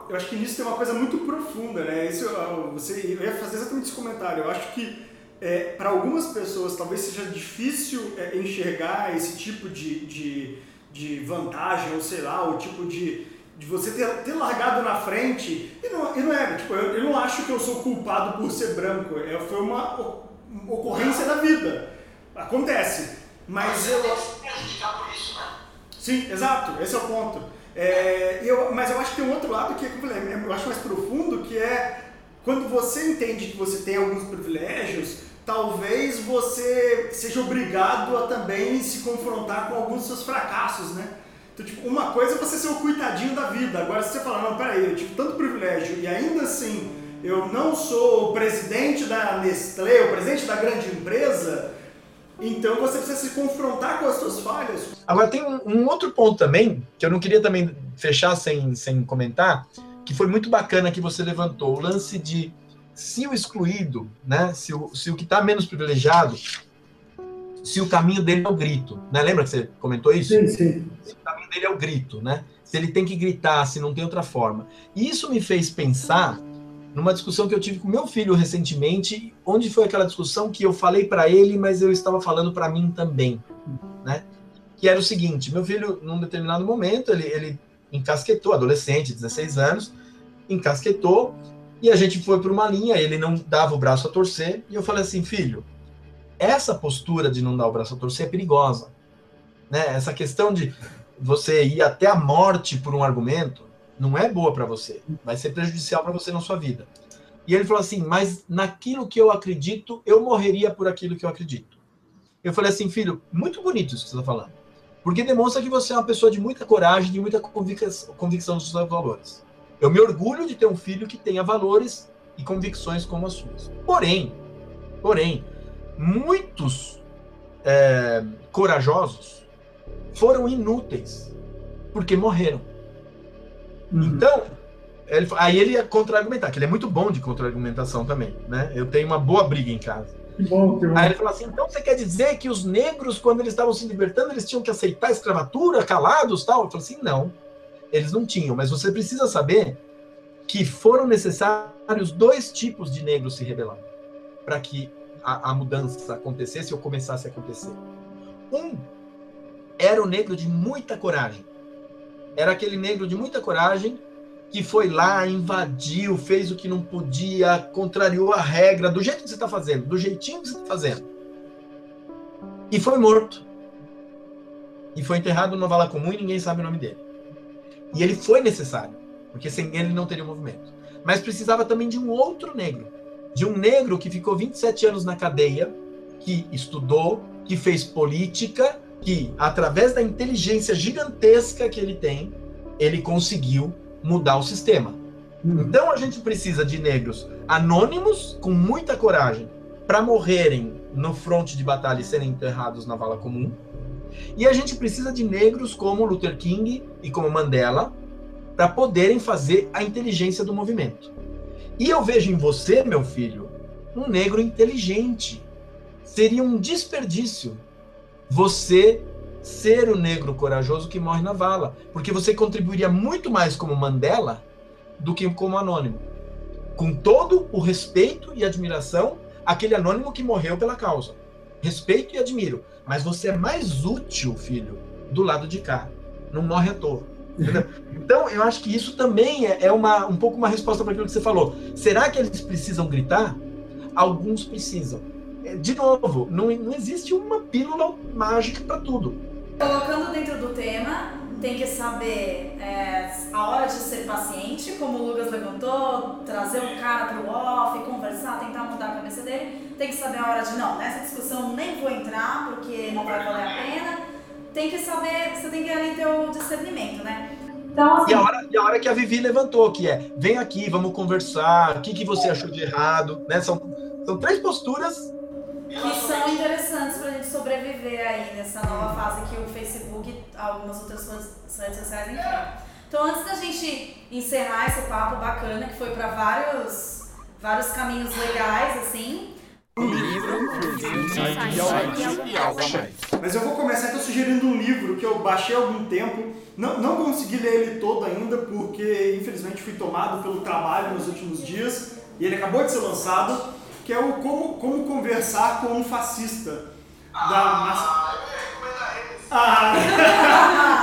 [SPEAKER 1] Eu acho que nisso tem uma coisa muito profunda, né? Isso, você, eu ia fazer exatamente esse comentário. Eu acho que é, para algumas pessoas talvez seja difícil é, enxergar esse tipo de, de de vantagem, ou sei lá, o tipo de, de você ter, ter largado na frente. E não, e não é, tipo, eu, eu não acho que eu sou culpado por ser branco. É, foi uma, ocorrência da vida. Acontece. Mas eu. por isso, né? Sim, exato, esse é o ponto. É, eu, mas eu acho que tem um outro lado que eu acho mais profundo, que é quando você entende que você tem alguns privilégios, talvez você seja obrigado a também se confrontar com alguns dos seus fracassos, né? Então, tipo, uma coisa é você ser o coitadinho da vida. Agora, se você falar, não, peraí, eu tive tanto privilégio e ainda assim eu não sou o presidente da Nestlé, o presidente da grande empresa, então você precisa se confrontar com as suas falhas.
[SPEAKER 3] Agora, tem um, um outro ponto também, que eu não queria também fechar sem, sem comentar, que foi muito bacana que você levantou, o lance de se o excluído, né, se o, se o que está menos privilegiado, se o caminho dele é o grito, né? Lembra que você comentou isso?
[SPEAKER 1] Sim, sim.
[SPEAKER 3] Se o caminho dele é o grito, né? Se ele tem que gritar, se não tem outra forma. E isso me fez pensar numa discussão que eu tive com meu filho recentemente, onde foi aquela discussão que eu falei para ele, mas eu estava falando para mim também, né? Que era o seguinte, meu filho, num determinado momento, ele, ele encasquetou, adolescente, 16 anos, encasquetou e a gente foi por uma linha, ele não dava o braço a torcer, e eu falei assim, filho, essa postura de não dar o braço a torcer é perigosa. Né? Essa questão de você ir até a morte por um argumento não é boa para você, vai ser prejudicial para você na sua vida. E ele falou assim, mas naquilo que eu acredito, eu morreria por aquilo que eu acredito. Eu falei assim, filho, muito bonito isso que você está falando. Porque demonstra que você é uma pessoa de muita coragem, de muita convicção, convicção dos seus valores. Eu me orgulho de ter um filho que tenha valores e convicções como as suas. Porém, porém, muitos é, corajosos foram inúteis porque morreram. Uhum. Então, ele, aí ele ia contra-argumentar, que ele é muito bom de contra-argumentação também, né? Eu tenho uma boa briga em casa.
[SPEAKER 1] Que bom, que bom.
[SPEAKER 3] Aí ele falou assim: então você quer dizer que os negros, quando eles estavam se libertando, eles tinham que aceitar a escravatura, calados tal? Eu falei assim: não eles não tinham, mas você precisa saber que foram necessários dois tipos de negros se rebelando para que a, a, mudança acontecesse ou começasse a acontecer. Um era o negro de muita coragem, era aquele negro de muita coragem que foi lá, invadiu, fez o que não podia, contrariou a regra, do jeito que você está fazendo, do jeitinho que você está fazendo. E foi morto. E foi enterrado numa vala comum e ninguém sabe o nome dele. E ele foi necessário, porque sem ele não teria movimento. Mas precisava também de um outro negro. De um negro que ficou 27 anos na cadeia, que estudou, que fez política, que através da inteligência gigantesca que ele tem, ele conseguiu mudar o sistema. Uhum. Então a gente precisa de negros anônimos com muita coragem para morrerem no fronte de batalha e serem enterrados na vala comum. E a gente precisa de negros como Luther King e como Mandela para poderem fazer a inteligência do movimento. E eu vejo em você, meu filho, um negro inteligente. Seria um desperdício você ser o negro corajoso que morre na vala, porque você contribuiria muito mais como Mandela do que como anônimo. Com todo o respeito e admiração aquele anônimo que morreu pela causa. Respeito e admiro, mas você é mais útil, filho, do lado de cá. Não morre à toa. Então, eu acho que isso também é, é uma, um pouco uma resposta para aquilo que você falou. Será que eles precisam gritar? Alguns precisam. É, de novo, não, não existe uma pílula mágica para tudo.
[SPEAKER 6] Colocando dentro do tema, tem que saber é, a hora de ser paciente, como o Lucas levantou, trazer o cara pro off, conversar, tentar mudar a cabeça dele. Tem que saber a hora de não, nessa discussão nem vou entrar porque não vai valer a pena. Tem que saber, você tem que ali ter o discernimento, né?
[SPEAKER 3] Então, assim... e, a hora, e a hora que a Vivi levantou, que é, vem aqui, vamos conversar, o que, que você achou de errado, né? São, são três posturas
[SPEAKER 6] que são interessantes para a gente sobreviver aí nessa nova fase que o Facebook e algumas outras redes sociais enfrentam. Então, antes da gente encerrar esse papo bacana, que foi para vários, vários caminhos legais, assim.
[SPEAKER 5] Um livro, e.
[SPEAKER 1] Mas eu vou começar então sugerindo um livro que eu baixei há algum tempo. Não, não consegui ler ele todo ainda, porque infelizmente fui tomado pelo trabalho nos últimos dias e ele acabou de ser lançado que é o como, como conversar com um fascista. Da massa... Ah,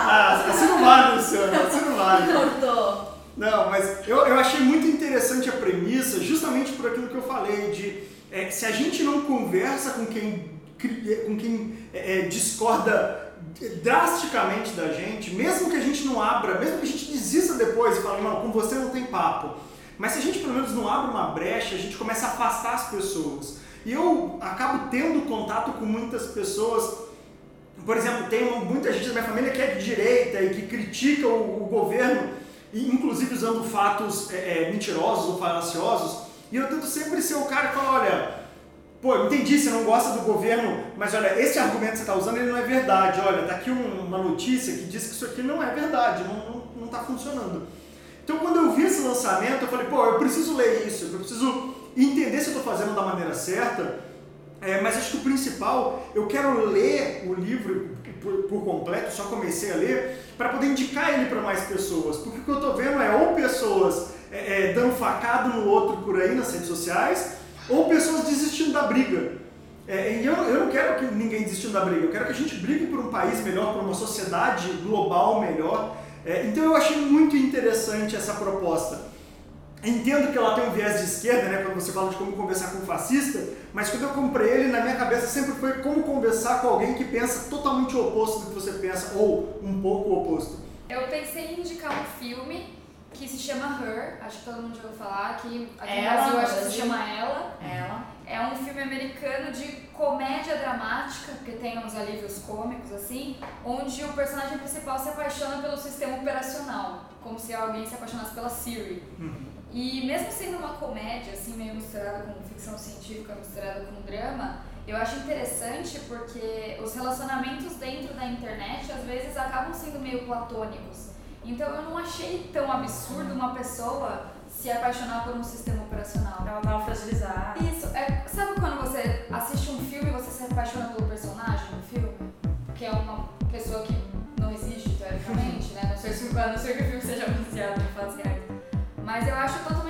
[SPEAKER 1] ah, assim não vale, Luciano, assim não vale.
[SPEAKER 6] Cortou.
[SPEAKER 1] Não, mas eu, eu achei muito interessante a premissa, justamente por aquilo que eu falei, de é, se a gente não conversa com quem, com quem é, é, discorda drasticamente da gente, mesmo que a gente não abra, mesmo que a gente desista depois e fale, não, com você não tem papo, mas se a gente pelo menos não abre uma brecha, a gente começa a afastar as pessoas. E eu acabo tendo contato com muitas pessoas. Por exemplo, tem muita gente da minha família que é de direita e que critica o, o governo, inclusive usando fatos é, é, mentirosos ou falaciosos. E eu tento sempre ser o cara que fala, olha, pô, entendi, você não gosta do governo, mas olha, esse argumento que você está usando ele não é verdade. Olha, tá aqui um, uma notícia que diz que isso aqui não é verdade, não está funcionando. Então, quando eu vi esse lançamento, eu falei, pô, eu preciso ler isso, eu preciso entender se eu estou fazendo da maneira certa. É, mas acho que o principal, eu quero ler o livro por, por completo, só comecei a ler, para poder indicar ele para mais pessoas. Porque o que eu estou vendo é ou pessoas é, é, dando facada no outro por aí nas redes sociais, ou pessoas desistindo da briga. É, e eu, eu não quero que ninguém desistindo da briga, eu quero que a gente brigue por um país melhor, por uma sociedade global melhor. É, então eu achei muito interessante essa proposta. Entendo que ela tem um viés de esquerda, né, quando você fala de como conversar com um fascista, mas quando eu comprei ele, na minha cabeça sempre foi como conversar com alguém que pensa totalmente o oposto do que você pensa, ou um pouco o oposto.
[SPEAKER 4] Eu pensei em indicar um filme que se chama Her, acho que todo mundo já ouviu falar, aqui, aqui no Brasil acho que se chama Ela.
[SPEAKER 6] Ela.
[SPEAKER 4] É um filme americano de comédia dramática, que tem uns alívios cômicos assim, onde o personagem principal se apaixona pelo sistema operacional, como se alguém se apaixonasse pela Siri. Uhum. E mesmo sendo uma comédia, assim, meio misturada com ficção científica, misturada com drama, eu acho interessante porque os relacionamentos dentro da internet às vezes acabam sendo meio platônicos. Então eu não achei tão absurdo uma pessoa se apaixonar por um sistema operacional.
[SPEAKER 6] Ela tava fragilizada.
[SPEAKER 4] Isso. É, sabe quando você assiste um filme e você se apaixona pelo personagem do filme? Que é uma pessoa que não existe, teoricamente, né? Não sei, se, não sei que o filme seja baseado em fatos reais. Mas eu acho totalmente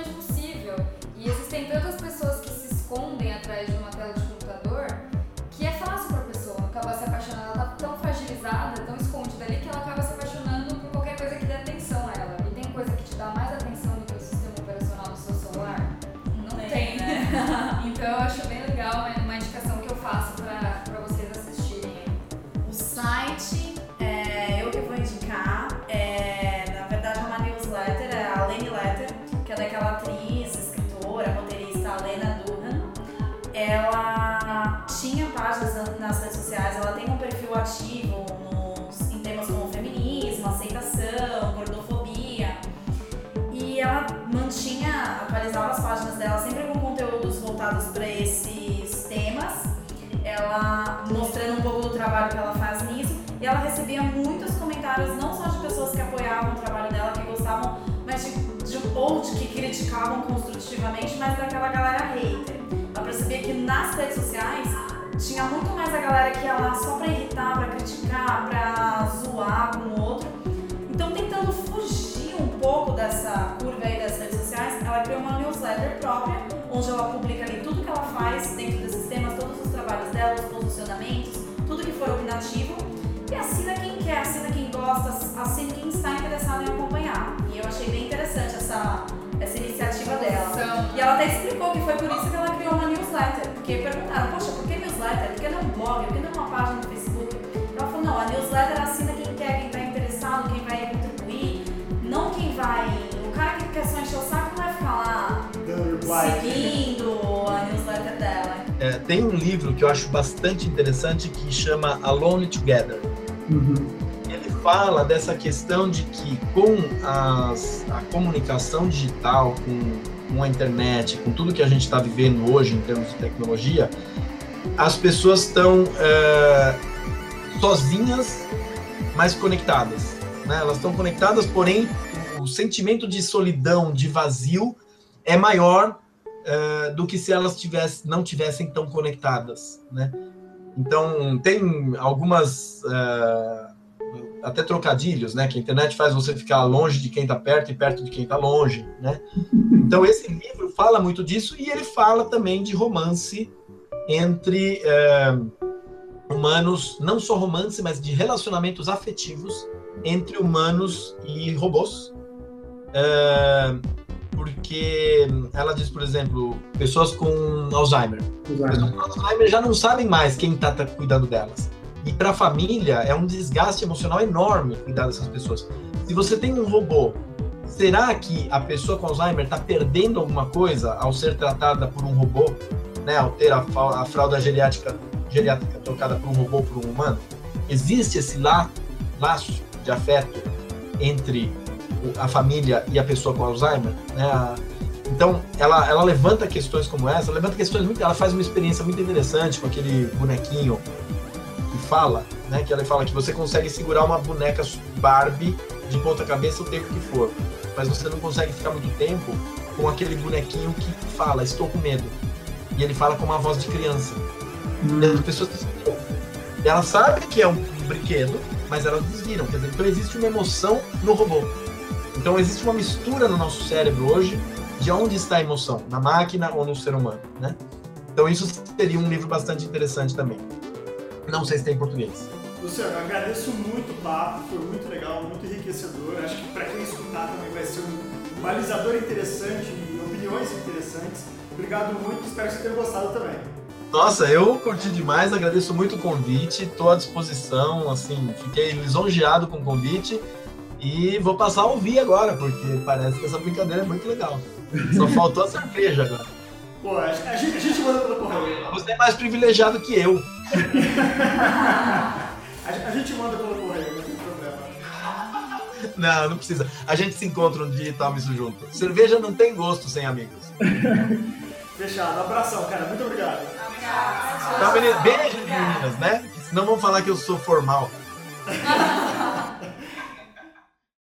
[SPEAKER 6] trabalho que ela faz nisso e ela recebia muitos comentários não só de pessoas que apoiavam o trabalho dela, que gostavam, mas de, de ou de que criticavam construtivamente, mas daquela galera hater. Ela percebia que nas redes sociais tinha muito mais a galera que ia lá só pra irritar, pra criticar, pra zoar com o outro. Então, tentando fugir um pouco dessa curva aí das redes sociais, ela criou uma newsletter própria, onde ela publica ali tudo que ela faz dentro desses temas, todos os trabalhos dela, os posicionamentos, for opinativo. E assina quem quer, assina quem gosta, assina quem está interessado em acompanhar. E eu achei bem interessante essa, essa iniciativa dela. E ela até explicou que foi por isso que ela criou uma newsletter. Porque perguntaram, poxa, por que newsletter? Por que não um blog? Por que não uma página no Facebook? Ela falou, não, a newsletter assina quem quer, quem está interessado, quem vai contribuir, não quem vai. O cara que quer só encher o saco não vai ficar lá seguindo.
[SPEAKER 3] É, tem um livro que eu acho bastante interessante que chama Alone Together. Ele fala dessa questão de que com as, a comunicação digital, com, com a internet, com tudo que a gente está vivendo hoje em termos de tecnologia, as pessoas estão é, sozinhas, mas conectadas. Né? Elas estão conectadas, porém o sentimento de solidão, de vazio, é maior eh, do que se elas tivessem, não tivessem tão conectadas, né? Então tem algumas eh, até trocadilhos, né? Que a internet faz você ficar longe de quem está perto e perto de quem está longe, né? Então esse livro fala muito disso e ele fala também de romance entre eh, humanos, não só romance, mas de relacionamentos afetivos entre humanos e robôs. É, porque ela diz, por exemplo, pessoas com Alzheimer. Pessoas com Alzheimer já não sabem mais quem está cuidando delas. E para a família é um desgaste emocional enorme cuidar dessas pessoas. Se você tem um robô, será que a pessoa com Alzheimer está perdendo alguma coisa ao ser tratada por um robô, né? Ao ter a, a fralda geriátrica, geriátrica trocada por um robô por um humano? Existe esse la, laço de afeto entre a família e a pessoa com Alzheimer, né? Então, ela, ela levanta questões como essa, levanta questões muito, ela faz uma experiência muito interessante com aquele bonequinho que fala, né? Que ela fala que você consegue segurar uma boneca Barbie de ponta cabeça o tempo que for, mas você não consegue ficar muito tempo com aquele bonequinho que fala, estou com medo. E ele fala com uma voz de criança. E as pessoas ela sabe que é um brinquedo, mas elas desviram. Quer dizer, então existe uma emoção no robô. Então existe uma mistura no nosso cérebro hoje de onde está a emoção, na máquina ou no ser humano, né? Então isso seria um livro bastante interessante também. Não sei se tem em português.
[SPEAKER 1] Luciano, eu agradeço muito o papo, foi muito legal, muito enriquecedor. Acho que para quem escutar também vai ser um balizador interessante e opiniões interessantes. Obrigado muito, espero que você tenha gostado também.
[SPEAKER 3] Nossa, eu curti demais, agradeço muito o convite, estou à disposição, assim, fiquei lisonjeado com o convite e vou passar a ouvir agora, porque parece que essa brincadeira é muito legal. Só faltou a cerveja agora.
[SPEAKER 1] Pô, a gente, a gente manda pelo correio.
[SPEAKER 3] Você é mais privilegiado que eu.
[SPEAKER 1] A, gente- manda pelo correio, não tem problema.
[SPEAKER 3] Não, não precisa. A gente se encontra um dia e toma isso junto. Cerveja não tem gosto sem amigos.
[SPEAKER 1] Fechado, abração, cara, muito obrigado.
[SPEAKER 3] Então, menina, beijo, meninas, né? Senão vão falar que eu sou formal.